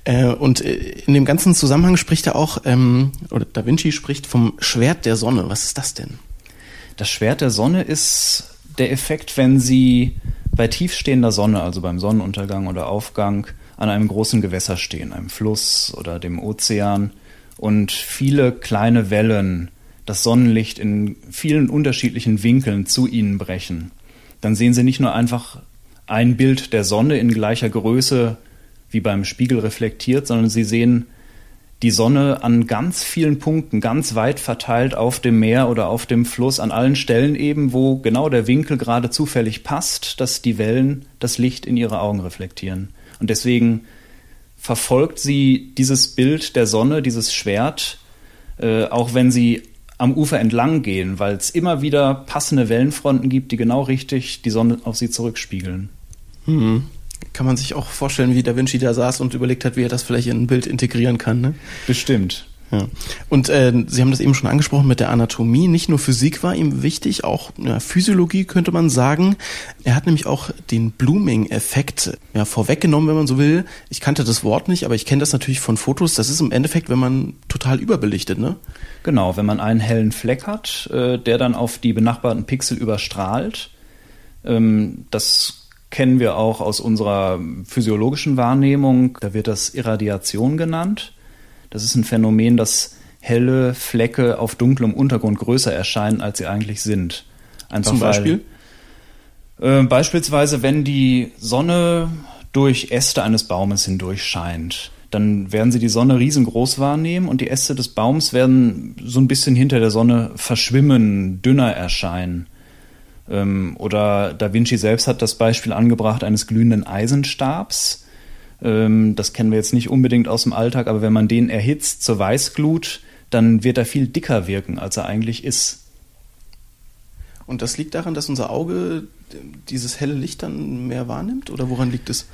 Äh, und äh, in dem ganzen Zusammenhang spricht er auch, ähm, oder Da Vinci spricht vom Schwert der Sonne. Was ist das denn? Das Schwert der Sonne ist der Effekt, wenn Sie bei tiefstehender Sonne, also beim Sonnenuntergang oder Aufgang, an einem großen Gewässer stehen, einem Fluss oder dem Ozean und viele kleine Wellen das Sonnenlicht in vielen unterschiedlichen Winkeln zu ihnen brechen. Dann sehen Sie nicht nur einfach ein Bild der Sonne in gleicher Größe wie beim Spiegel reflektiert, sondern Sie sehen die Sonne an ganz vielen Punkten, ganz weit verteilt auf dem Meer oder auf dem Fluss, an allen Stellen eben, wo genau der Winkel gerade zufällig passt, dass die Wellen das Licht in ihre Augen reflektieren. Und deswegen verfolgt sie dieses Bild der Sonne, dieses Schwert, äh, auch wenn sie am Ufer entlang gehen, weil es immer wieder passende Wellenfronten gibt, die genau richtig die Sonne auf sie zurückspiegeln. Mhm kann man sich auch vorstellen, wie Da Vinci da saß und überlegt hat, wie er das vielleicht in ein Bild integrieren kann. Ne? Bestimmt. Ja. Und äh, Sie haben das eben schon angesprochen mit der Anatomie. Nicht nur Physik war ihm wichtig, auch ja, Physiologie könnte man sagen. Er hat nämlich auch den Blooming-Effekt ja, vorweggenommen, wenn man so will. Ich kannte das Wort nicht, aber ich kenne das natürlich von Fotos. Das ist im Endeffekt, wenn man total überbelichtet, ne? Genau, wenn man einen hellen Fleck hat, äh, der dann auf die benachbarten Pixel überstrahlt. Ähm, das kennen wir auch aus unserer physiologischen Wahrnehmung. Da wird das Irradiation genannt. Das ist ein Phänomen, dass helle Flecke auf dunklem Untergrund größer erscheinen, als sie eigentlich sind. Ein Zum Beispiel? Äh, beispielsweise, wenn die Sonne durch Äste eines Baumes hindurch scheint, dann werden sie die Sonne riesengroß wahrnehmen und die Äste des Baums werden so ein bisschen hinter der Sonne verschwimmen, dünner erscheinen. Ähm, oder Da Vinci selbst hat das Beispiel angebracht eines glühenden Eisenstabs ähm, das kennen wir jetzt nicht unbedingt aus dem Alltag, aber wenn man den erhitzt zur Weißglut, dann wird er viel dicker wirken, als er eigentlich ist. Und das liegt daran, dass unser Auge dieses helle Licht dann mehr wahrnimmt? Oder woran liegt es?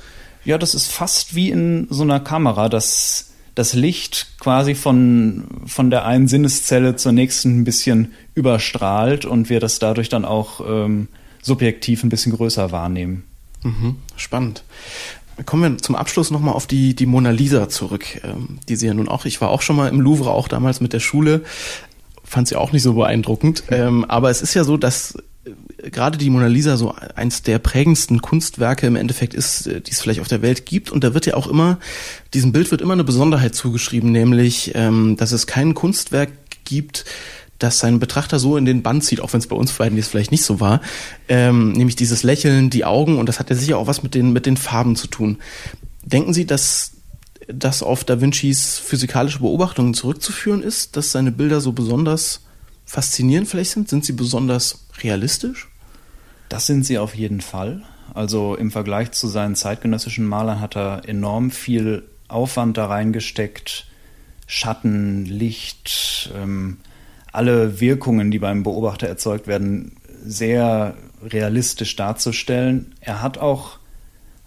Ja, das ist fast wie in so einer Kamera, dass das Licht quasi von, von der einen Sinneszelle zur nächsten ein bisschen überstrahlt und wir das dadurch dann auch ähm, subjektiv ein bisschen größer wahrnehmen. Mhm, spannend. Kommen wir zum Abschluss nochmal auf die, die Mona Lisa zurück, ähm, die sie ja nun auch, ich war auch schon mal im Louvre, auch damals mit der Schule, fand sie auch nicht so beeindruckend. Ähm, aber es ist ja so, dass gerade die Mona Lisa so eins der prägendsten Kunstwerke im Endeffekt ist, äh, die es vielleicht auf der Welt gibt. Und da wird ja auch immer, diesem Bild wird immer eine Besonderheit zugeschrieben, nämlich, ähm, dass es kein Kunstwerk gibt, das seinen Betrachter so in den Bann zieht, auch wenn es bei uns beiden jetzt vielleicht nicht so war, ähm, nämlich dieses Lächeln, die Augen und das hat ja sicher auch was mit den, mit den Farben zu tun. Denken Sie, dass das auf Da Vincis physikalische Beobachtungen zurückzuführen ist, dass seine Bilder so besonders faszinierend vielleicht sind? Sind sie besonders realistisch? Das sind sie auf jeden Fall. Also im Vergleich zu seinen zeitgenössischen Malern hat er enorm viel Aufwand da reingesteckt. Schatten, Licht, ähm, alle Wirkungen, die beim Beobachter erzeugt werden, sehr realistisch darzustellen. Er hat auch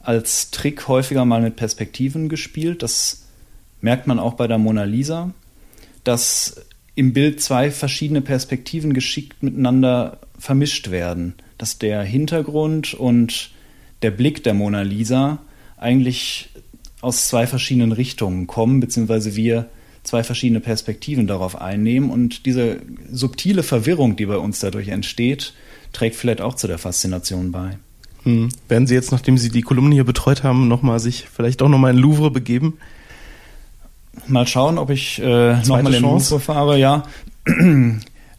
als Trick häufiger mal mit Perspektiven gespielt. Das merkt man auch bei der Mona Lisa, dass im Bild zwei verschiedene Perspektiven geschickt miteinander vermischt werden. Dass der Hintergrund und der Blick der Mona Lisa eigentlich aus zwei verschiedenen Richtungen kommen, beziehungsweise wir zwei verschiedene Perspektiven darauf einnehmen und diese subtile Verwirrung, die bei uns dadurch entsteht, trägt vielleicht auch zu der Faszination bei. Hm. Werden Sie jetzt, nachdem Sie die Kolumne hier betreut haben, nochmal sich vielleicht auch nochmal in Louvre begeben? Mal schauen, ob ich äh, nochmal in Louvre fahre, ja. *clears throat*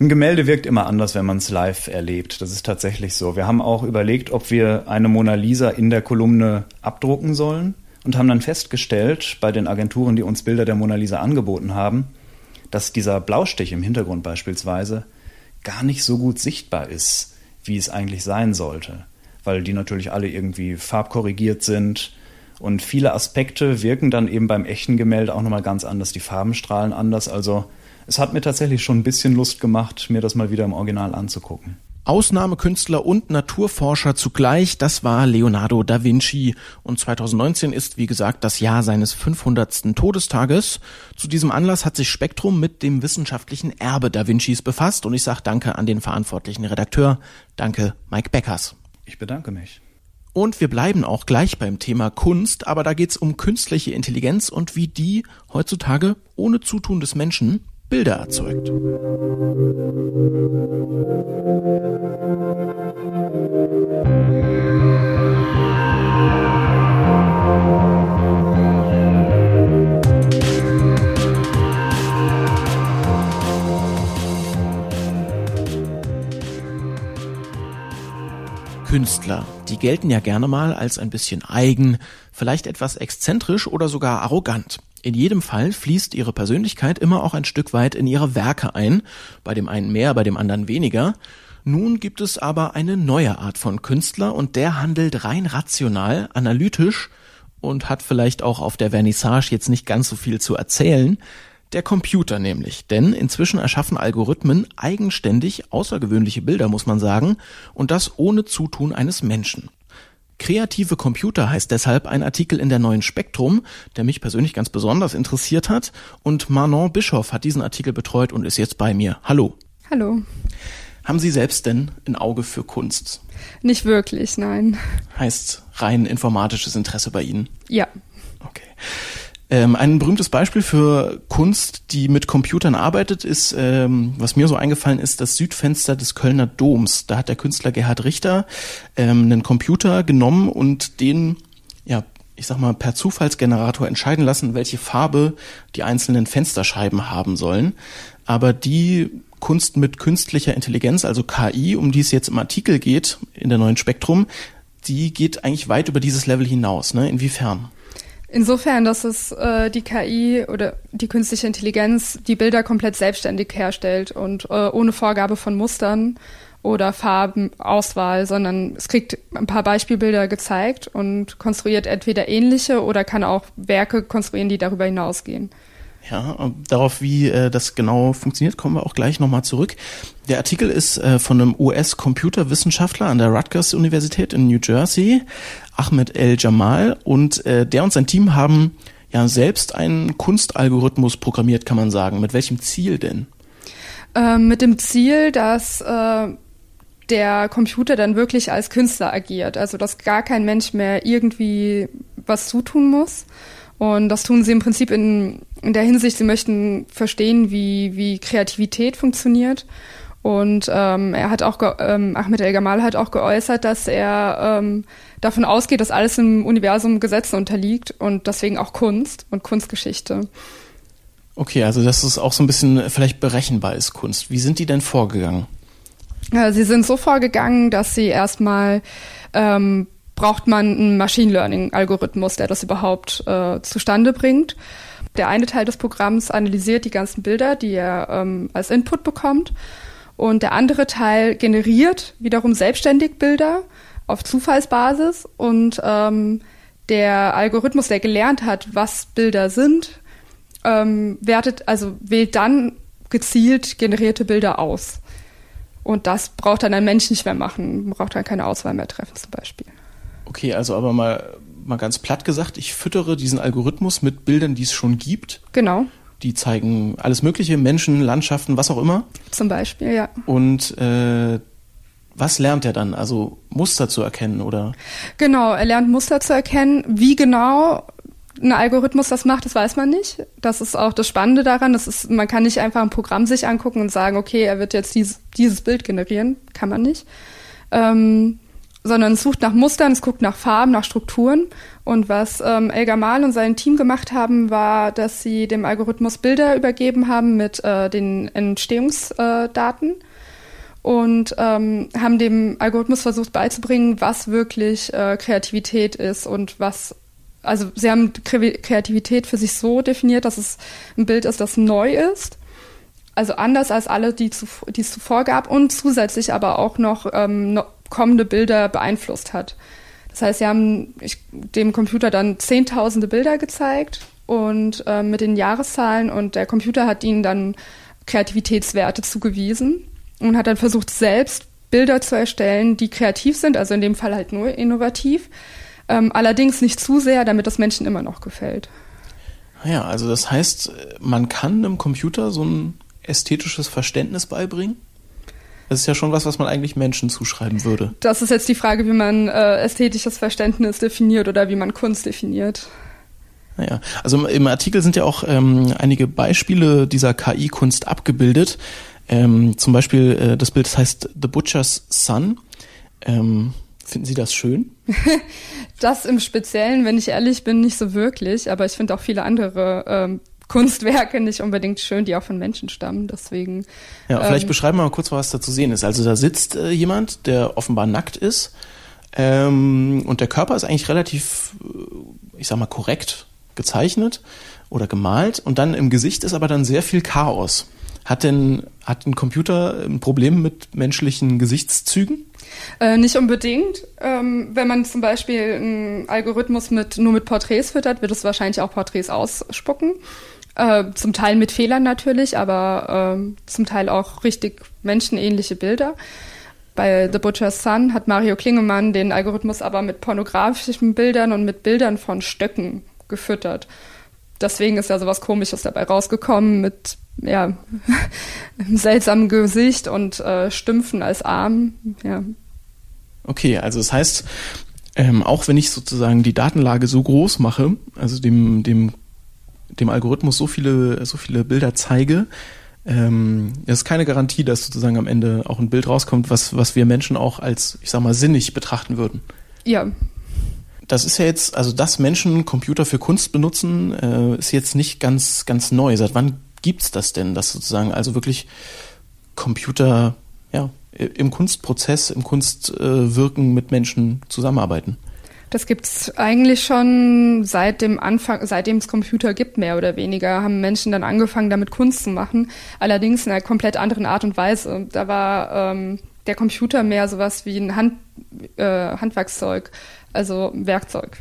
Ein Gemälde wirkt immer anders, wenn man es live erlebt. Das ist tatsächlich so. Wir haben auch überlegt, ob wir eine Mona Lisa in der Kolumne abdrucken sollen und haben dann festgestellt bei den Agenturen, die uns Bilder der Mona Lisa angeboten haben, dass dieser Blaustich im Hintergrund beispielsweise gar nicht so gut sichtbar ist, wie es eigentlich sein sollte, weil die natürlich alle irgendwie farbkorrigiert sind und viele Aspekte wirken dann eben beim echten Gemälde auch nochmal ganz anders, die Farben strahlen anders, also es hat mir tatsächlich schon ein bisschen Lust gemacht, mir das mal wieder im Original anzugucken. Ausnahmekünstler und Naturforscher zugleich, das war Leonardo da Vinci. Und 2019 ist, wie gesagt, das Jahr seines 500. Todestages. Zu diesem Anlass hat sich Spektrum mit dem wissenschaftlichen Erbe da Vincis befasst. Und ich sage Danke an den verantwortlichen Redakteur. Danke, Mike Beckers. Ich bedanke mich. Und wir bleiben auch gleich beim Thema Kunst, aber da geht's um künstliche Intelligenz und wie die heutzutage ohne Zutun des Menschen Bilder erzeugt. Künstler, die gelten ja gerne mal als ein bisschen eigen, vielleicht etwas exzentrisch oder sogar arrogant. In jedem Fall fließt ihre Persönlichkeit immer auch ein Stück weit in ihre Werke ein, bei dem einen mehr, bei dem anderen weniger. Nun gibt es aber eine neue Art von Künstler und der handelt rein rational, analytisch und hat vielleicht auch auf der Vernissage jetzt nicht ganz so viel zu erzählen. Der Computer nämlich, denn inzwischen erschaffen Algorithmen eigenständig außergewöhnliche Bilder, muss man sagen, und das ohne Zutun eines Menschen. Kreative Computer heißt deshalb ein Artikel in der neuen Spektrum, der mich persönlich ganz besonders interessiert hat. Und Manon Bischoff hat diesen Artikel betreut und ist jetzt bei mir. Hallo. Hallo. Haben Sie selbst denn ein Auge für Kunst? Nicht wirklich, nein. Heißt rein informatisches Interesse bei Ihnen? Ja. Okay. Ähm, ein berühmtes Beispiel für Kunst, die mit Computern arbeitet, ist, ähm, was mir so eingefallen ist, das Südfenster des Kölner Doms. Da hat der Künstler Gerhard Richter ähm, einen Computer genommen und den, ja, ich sag mal, per Zufallsgenerator entscheiden lassen, welche Farbe die einzelnen Fensterscheiben haben sollen. Aber die Kunst mit künstlicher Intelligenz, also KI, um die es jetzt im Artikel geht, in der neuen Spektrum, die geht eigentlich weit über dieses Level hinaus. Ne? Inwiefern? Insofern, dass es äh, die KI oder die künstliche Intelligenz die Bilder komplett selbstständig herstellt und äh, ohne Vorgabe von Mustern oder Farbenauswahl, sondern es kriegt ein paar Beispielbilder gezeigt und konstruiert entweder ähnliche oder kann auch Werke konstruieren, die darüber hinausgehen. Ja, darauf, wie äh, das genau funktioniert, kommen wir auch gleich nochmal zurück. Der Artikel ist äh, von einem US-Computerwissenschaftler an der Rutgers Universität in New Jersey, Ahmed El Jamal, und äh, der und sein Team haben ja selbst einen Kunstalgorithmus programmiert, kann man sagen. Mit welchem Ziel denn? Ähm, mit dem Ziel, dass äh, der Computer dann wirklich als Künstler agiert, also dass gar kein Mensch mehr irgendwie was zutun muss und das tun sie im Prinzip in, in der Hinsicht, sie möchten verstehen, wie, wie Kreativität funktioniert. Und ähm, er hat auch, ähm, Ahmed El Gamal hat auch geäußert, dass er ähm, davon ausgeht, dass alles im Universum Gesetzen unterliegt und deswegen auch Kunst und Kunstgeschichte. Okay, also dass es auch so ein bisschen vielleicht berechenbar ist, Kunst. Wie sind die denn vorgegangen? Sie sind so vorgegangen, dass sie erstmal ähm, braucht man einen Machine Learning-Algorithmus, der das überhaupt äh, zustande bringt. Der eine Teil des Programms analysiert die ganzen Bilder, die er ähm, als Input bekommt. Und der andere Teil generiert wiederum selbstständig Bilder auf Zufallsbasis. Und ähm, der Algorithmus, der gelernt hat, was Bilder sind, ähm, wertet, also wählt dann gezielt generierte Bilder aus. Und das braucht dann ein Mensch nicht mehr machen, braucht dann keine Auswahl mehr treffen zum Beispiel. Okay, also aber mal, mal ganz platt gesagt, ich füttere diesen Algorithmus mit Bildern, die es schon gibt. Genau. Die zeigen alles Mögliche, Menschen, Landschaften, was auch immer. Zum Beispiel, ja. Und äh, was lernt er dann? Also Muster zu erkennen, oder? Genau, er lernt Muster zu erkennen. Wie genau ein Algorithmus das macht, das weiß man nicht. Das ist auch das Spannende daran. Das ist, man kann nicht einfach ein Programm sich angucken und sagen, okay, er wird jetzt dieses, dieses Bild generieren. Kann man nicht. Ähm, sondern es sucht nach Mustern, es guckt nach Farben, nach Strukturen. Und was ähm, Elgar Mahl und sein Team gemacht haben, war, dass sie dem Algorithmus Bilder übergeben haben mit äh, den Entstehungsdaten und ähm, haben dem Algorithmus versucht beizubringen, was wirklich äh, Kreativität ist und was also sie haben Kreativität für sich so definiert, dass es ein Bild ist, das neu ist, also anders als alle, die, zu, die es zuvor gab und zusätzlich aber auch noch, ähm, noch kommende Bilder beeinflusst hat. Das heißt, sie haben ich, dem Computer dann zehntausende Bilder gezeigt und äh, mit den Jahreszahlen und der Computer hat ihnen dann Kreativitätswerte zugewiesen und hat dann versucht, selbst Bilder zu erstellen, die kreativ sind, also in dem Fall halt nur innovativ, ähm, allerdings nicht zu sehr, damit das Menschen immer noch gefällt. Ja, also das heißt, man kann einem Computer so ein ästhetisches Verständnis beibringen? Das ist ja schon was, was man eigentlich Menschen zuschreiben würde. Das ist jetzt die Frage, wie man äh, ästhetisches Verständnis definiert oder wie man Kunst definiert. Naja, also im Artikel sind ja auch ähm, einige Beispiele dieser KI-Kunst abgebildet. Ähm, zum Beispiel äh, das Bild das heißt The Butcher's Son. Ähm, finden Sie das schön? *laughs* das im Speziellen, wenn ich ehrlich bin, nicht so wirklich. Aber ich finde auch viele andere ähm, Kunstwerke nicht unbedingt schön, die auch von Menschen stammen. Deswegen. Ja, vielleicht ähm, beschreiben wir mal kurz, was da zu sehen ist. Also da sitzt äh, jemand, der offenbar nackt ist. Ähm, und der Körper ist eigentlich relativ, äh, ich sag mal, korrekt gezeichnet oder gemalt. Und dann im Gesicht ist aber dann sehr viel Chaos. Hat denn, hat ein Computer ein Problem mit menschlichen Gesichtszügen? Äh, nicht unbedingt. Ähm, wenn man zum Beispiel einen Algorithmus mit, nur mit Porträts füttert, wird es wahrscheinlich auch Porträts ausspucken. Äh, zum Teil mit Fehlern natürlich, aber äh, zum Teil auch richtig menschenähnliche Bilder. bei The Butcher's Son hat Mario Klingemann den Algorithmus aber mit pornografischen Bildern und mit Bildern von Stöcken gefüttert. Deswegen ist ja sowas Komisches dabei rausgekommen mit ja, *laughs* einem seltsamen Gesicht und äh, Stümpfen als Arm. Ja. Okay, also das heißt, ähm, auch wenn ich sozusagen die Datenlage so groß mache, also dem, dem, dem Algorithmus so viele, so viele Bilder zeige, ähm, es ist keine Garantie, dass sozusagen am Ende auch ein Bild rauskommt, was, was wir Menschen auch als, ich sag mal, sinnig betrachten würden. Ja. Das ist ja jetzt, also dass Menschen Computer für Kunst benutzen, äh, ist jetzt nicht ganz, ganz neu. Seit wann gibt's das denn, dass sozusagen also wirklich Computer ja, im Kunstprozess, im Kunstwirken mit Menschen zusammenarbeiten? Das gibt's eigentlich schon seit dem Anfang, seitdem es Computer gibt, mehr oder weniger, haben Menschen dann angefangen, damit Kunst zu machen. Allerdings in einer komplett anderen Art und Weise. Da war ähm, der Computer mehr sowas wie ein Hand, äh, Handwerkszeug, also Werkzeug.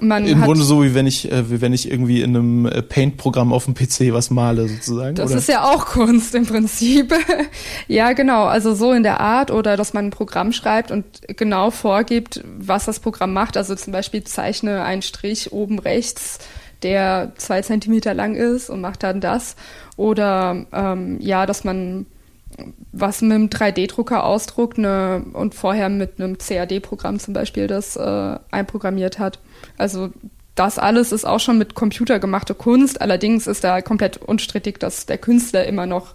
Man Im Grunde so, wie wenn ich, äh, wie wenn ich irgendwie in einem äh, Paint-Programm auf dem PC was male, sozusagen. Das oder? ist ja auch *laughs* Kunst im Prinzip. *laughs* ja, genau. Also so in der Art oder dass man ein Programm schreibt und genau vorgibt, was das Programm macht. Also zum Beispiel zeichne einen Strich oben rechts, der zwei Zentimeter lang ist und macht dann das. Oder ähm, ja, dass man was mit einem 3D-Drucker ausdruckt ne, und vorher mit einem CAD-Programm zum Beispiel das äh, einprogrammiert hat. Also das alles ist auch schon mit Computer gemachte Kunst. Allerdings ist da komplett unstrittig, dass der Künstler immer noch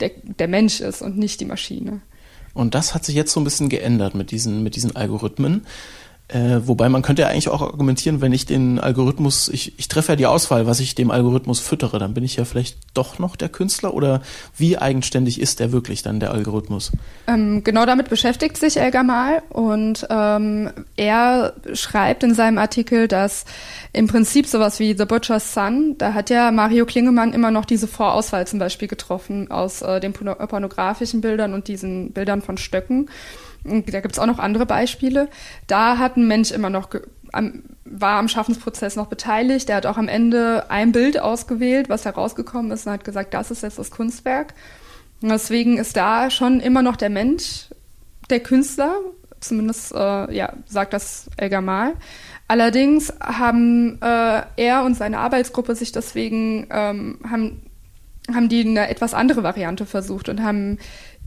der, der Mensch ist und nicht die Maschine. Und das hat sich jetzt so ein bisschen geändert mit diesen, mit diesen Algorithmen. Äh, wobei man könnte ja eigentlich auch argumentieren, wenn ich den Algorithmus, ich, ich treffe ja die Auswahl, was ich dem Algorithmus füttere, dann bin ich ja vielleicht doch noch der Künstler oder wie eigenständig ist der wirklich dann, der Algorithmus? Ähm, genau damit beschäftigt sich Elgar mal und ähm, er schreibt in seinem Artikel, dass im Prinzip sowas wie The Butcher's Son, da hat ja Mario Klingemann immer noch diese Vorauswahl zum Beispiel getroffen aus äh, den pornografischen Bildern und diesen Bildern von Stöcken da gibt es auch noch andere Beispiele. Da hat ein Mensch immer noch am, war am Schaffensprozess noch beteiligt. Der hat auch am Ende ein Bild ausgewählt, was herausgekommen ist und hat gesagt, das ist jetzt das Kunstwerk. Und deswegen ist da schon immer noch der Mensch der Künstler, zumindest äh, ja, sagt das Elgar Mal. Allerdings haben äh, er und seine Arbeitsgruppe sich deswegen ähm, haben, haben die eine etwas andere Variante versucht und haben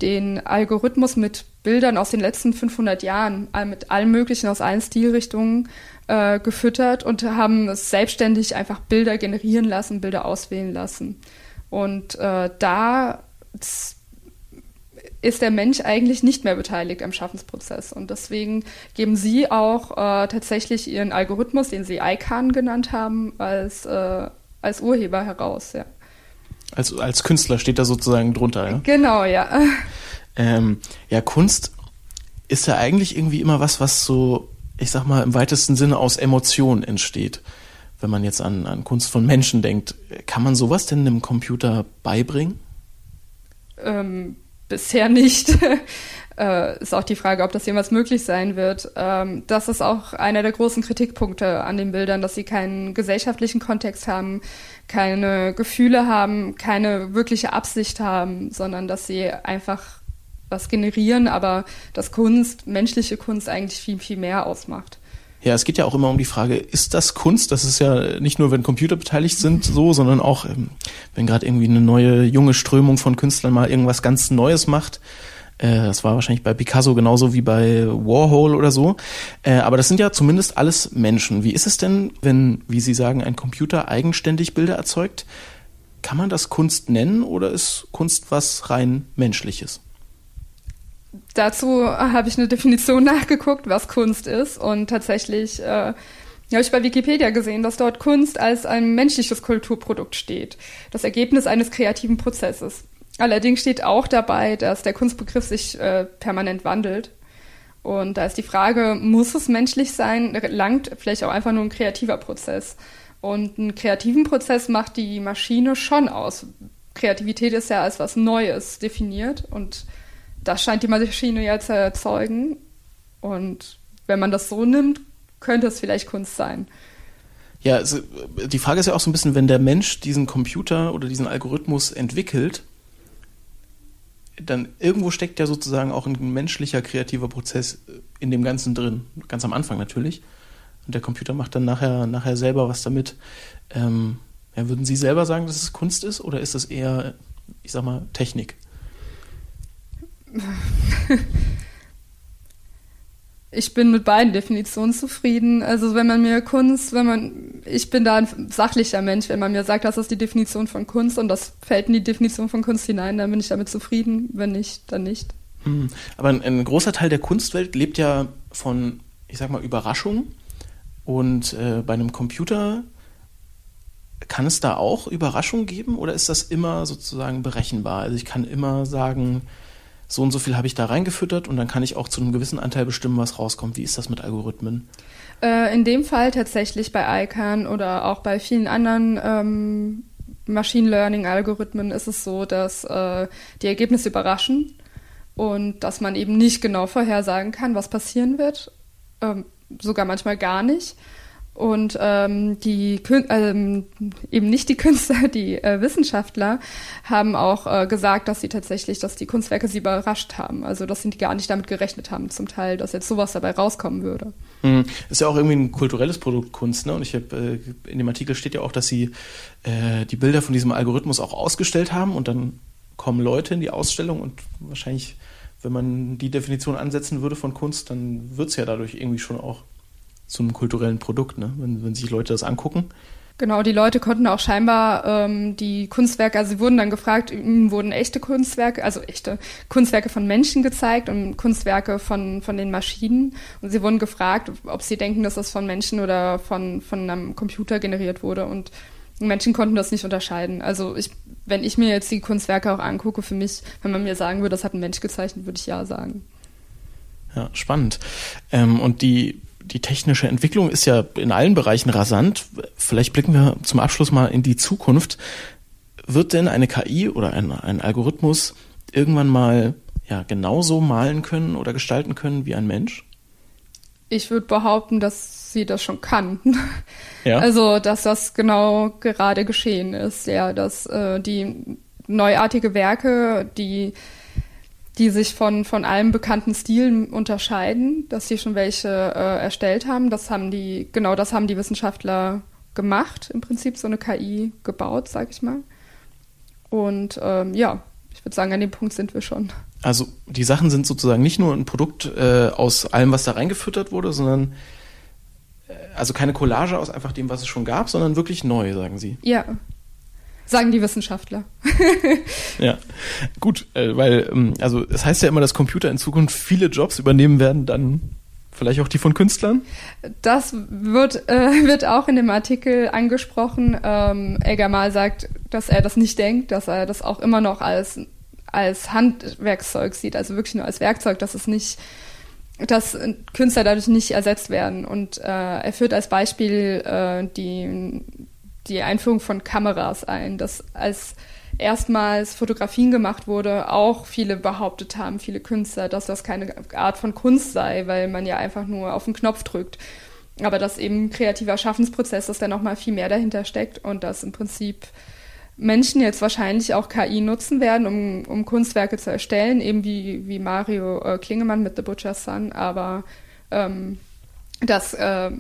den Algorithmus mit Bildern aus den letzten 500 Jahren, mit allem Möglichen aus allen Stilrichtungen äh, gefüttert und haben es selbstständig einfach Bilder generieren lassen, Bilder auswählen lassen. Und äh, da ist der Mensch eigentlich nicht mehr beteiligt am Schaffensprozess. Und deswegen geben sie auch äh, tatsächlich ihren Algorithmus, den sie ICANN genannt haben, als, äh, als Urheber heraus. Ja. Als, als Künstler steht da sozusagen drunter, ja? Genau, ja. Ähm, ja, Kunst ist ja eigentlich irgendwie immer was, was so, ich sag mal, im weitesten Sinne aus Emotionen entsteht. Wenn man jetzt an, an Kunst von Menschen denkt, kann man sowas denn einem Computer beibringen? Ähm, bisher nicht. *laughs* äh, ist auch die Frage, ob das jemals möglich sein wird. Ähm, das ist auch einer der großen Kritikpunkte an den Bildern, dass sie keinen gesellschaftlichen Kontext haben, keine Gefühle haben, keine wirkliche Absicht haben, sondern dass sie einfach was generieren, aber dass Kunst, menschliche Kunst eigentlich viel, viel mehr ausmacht. Ja, es geht ja auch immer um die Frage, ist das Kunst? Das ist ja nicht nur, wenn Computer beteiligt sind, so, sondern auch, ähm, wenn gerade irgendwie eine neue, junge Strömung von Künstlern mal irgendwas ganz Neues macht. Äh, das war wahrscheinlich bei Picasso genauso wie bei Warhol oder so. Äh, aber das sind ja zumindest alles Menschen. Wie ist es denn, wenn, wie Sie sagen, ein Computer eigenständig Bilder erzeugt? Kann man das Kunst nennen oder ist Kunst was rein Menschliches? dazu habe ich eine Definition *laughs* nachgeguckt, was Kunst ist. Und tatsächlich äh, habe ich bei Wikipedia gesehen, dass dort Kunst als ein menschliches Kulturprodukt steht. Das Ergebnis eines kreativen Prozesses. Allerdings steht auch dabei, dass der Kunstbegriff sich äh, permanent wandelt. Und da ist die Frage, muss es menschlich sein? Langt vielleicht auch einfach nur ein kreativer Prozess. Und einen kreativen Prozess macht die Maschine schon aus. Kreativität ist ja als was Neues definiert und das scheint die Maschine ja zu erzeugen. Und wenn man das so nimmt, könnte es vielleicht Kunst sein. Ja, also die Frage ist ja auch so ein bisschen, wenn der Mensch diesen Computer oder diesen Algorithmus entwickelt, dann irgendwo steckt ja sozusagen auch ein menschlicher kreativer Prozess in dem Ganzen drin. Ganz am Anfang natürlich. Und der Computer macht dann nachher, nachher selber was damit. Ähm, ja, würden Sie selber sagen, dass es Kunst ist oder ist es eher, ich sag mal, Technik? *laughs* ich bin mit beiden Definitionen zufrieden. Also wenn man mir Kunst, wenn man, ich bin da ein sachlicher Mensch, wenn man mir sagt, das ist die Definition von Kunst und das fällt in die Definition von Kunst hinein, dann bin ich damit zufrieden. Wenn nicht, dann nicht. Hm. Aber ein, ein großer Teil der Kunstwelt lebt ja von, ich sag mal, Überraschung. Und äh, bei einem Computer kann es da auch Überraschungen geben oder ist das immer sozusagen berechenbar? Also ich kann immer sagen, so und so viel habe ich da reingefüttert und dann kann ich auch zu einem gewissen Anteil bestimmen, was rauskommt. Wie ist das mit Algorithmen? Äh, in dem Fall tatsächlich bei ICANN oder auch bei vielen anderen ähm, Machine Learning-Algorithmen ist es so, dass äh, die Ergebnisse überraschen und dass man eben nicht genau vorhersagen kann, was passieren wird. Ähm, sogar manchmal gar nicht. Und ähm, die ähm, eben nicht die Künstler, *laughs* die äh, Wissenschaftler haben auch äh, gesagt, dass sie tatsächlich, dass die Kunstwerke sie überrascht haben. Also dass sie gar nicht damit gerechnet haben, zum Teil, dass jetzt sowas dabei rauskommen würde. Mhm. Ist ja auch irgendwie ein kulturelles Produkt Kunst, ne? Und ich habe äh, in dem Artikel steht ja auch, dass sie äh, die Bilder von diesem Algorithmus auch ausgestellt haben und dann kommen Leute in die Ausstellung und wahrscheinlich, wenn man die Definition ansetzen würde von Kunst, dann wird es ja dadurch irgendwie schon auch zu einem kulturellen Produkt, ne? wenn, wenn sich Leute das angucken. Genau, die Leute konnten auch scheinbar ähm, die Kunstwerke, also sie wurden dann gefragt, ihnen wurden echte Kunstwerke, also echte Kunstwerke von Menschen gezeigt und Kunstwerke von, von den Maschinen. Und sie wurden gefragt, ob sie denken, dass das von Menschen oder von, von einem Computer generiert wurde. Und Menschen konnten das nicht unterscheiden. Also ich, wenn ich mir jetzt die Kunstwerke auch angucke, für mich, wenn man mir sagen würde, das hat ein Mensch gezeichnet, würde ich ja sagen. Ja, spannend. Ähm, und die die technische Entwicklung ist ja in allen Bereichen rasant. Vielleicht blicken wir zum Abschluss mal in die Zukunft. Wird denn eine KI oder ein, ein Algorithmus irgendwann mal ja, genauso malen können oder gestalten können wie ein Mensch? Ich würde behaupten, dass sie das schon kann. Ja. *laughs* Also, dass das genau gerade geschehen ist. Ja, dass äh, die neuartige Werke, die die sich von, von allen bekannten Stilen unterscheiden, dass sie schon welche äh, erstellt haben. Das haben die, genau das haben die Wissenschaftler gemacht, im Prinzip so eine KI gebaut, sag ich mal. Und ähm, ja, ich würde sagen, an dem Punkt sind wir schon. Also die Sachen sind sozusagen nicht nur ein Produkt äh, aus allem, was da reingefüttert wurde, sondern äh, also keine Collage aus einfach dem, was es schon gab, sondern wirklich neu, sagen Sie. Ja, Sagen die Wissenschaftler. *laughs* ja, gut, äh, weil, ähm, also es heißt ja immer, dass Computer in Zukunft viele Jobs übernehmen werden, dann vielleicht auch die von Künstlern? Das wird, äh, wird auch in dem Artikel angesprochen. Ähm, Eggermal sagt, dass er das nicht denkt, dass er das auch immer noch als, als Handwerkszeug sieht, also wirklich nur als Werkzeug, dass es nicht dass Künstler dadurch nicht ersetzt werden. Und äh, er führt als Beispiel äh, die die Einführung von Kameras ein, dass als erstmals Fotografien gemacht wurde, auch viele behauptet haben, viele Künstler, dass das keine Art von Kunst sei, weil man ja einfach nur auf den Knopf drückt. Aber dass eben kreativer Schaffensprozess, dass da nochmal viel mehr dahinter steckt und dass im Prinzip Menschen jetzt wahrscheinlich auch KI nutzen werden, um, um Kunstwerke zu erstellen, eben wie, wie Mario äh, Klingemann mit The Butcher's Son, aber ähm, dass äh,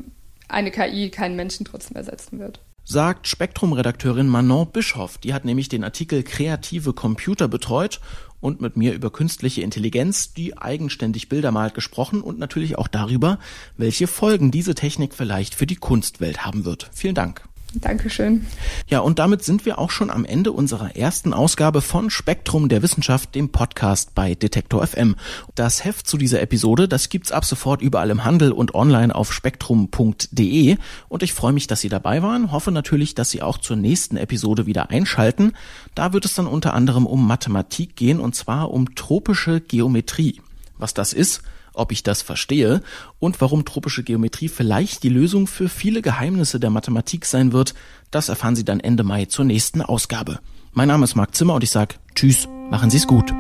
eine KI keinen Menschen trotzdem ersetzen wird sagt Spektrum-Redakteurin Manon Bischoff. Die hat nämlich den Artikel Kreative Computer betreut und mit mir über künstliche Intelligenz, die eigenständig Bilder malt, gesprochen und natürlich auch darüber, welche Folgen diese Technik vielleicht für die Kunstwelt haben wird. Vielen Dank. Dankeschön. Ja, und damit sind wir auch schon am Ende unserer ersten Ausgabe von Spektrum der Wissenschaft, dem Podcast bei Detektor FM. Das Heft zu dieser Episode, das gibt's ab sofort überall im Handel und online auf spektrum.de. Und ich freue mich, dass Sie dabei waren. Hoffe natürlich, dass Sie auch zur nächsten Episode wieder einschalten. Da wird es dann unter anderem um Mathematik gehen und zwar um tropische Geometrie. Was das ist, ob ich das verstehe und warum tropische Geometrie vielleicht die Lösung für viele Geheimnisse der Mathematik sein wird, das erfahren Sie dann Ende Mai zur nächsten Ausgabe. Mein Name ist Marc Zimmer und ich sage Tschüss, machen Sie es gut.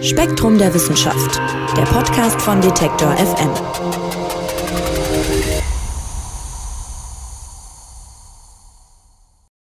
Spektrum der Wissenschaft, der Podcast von Detektor FM.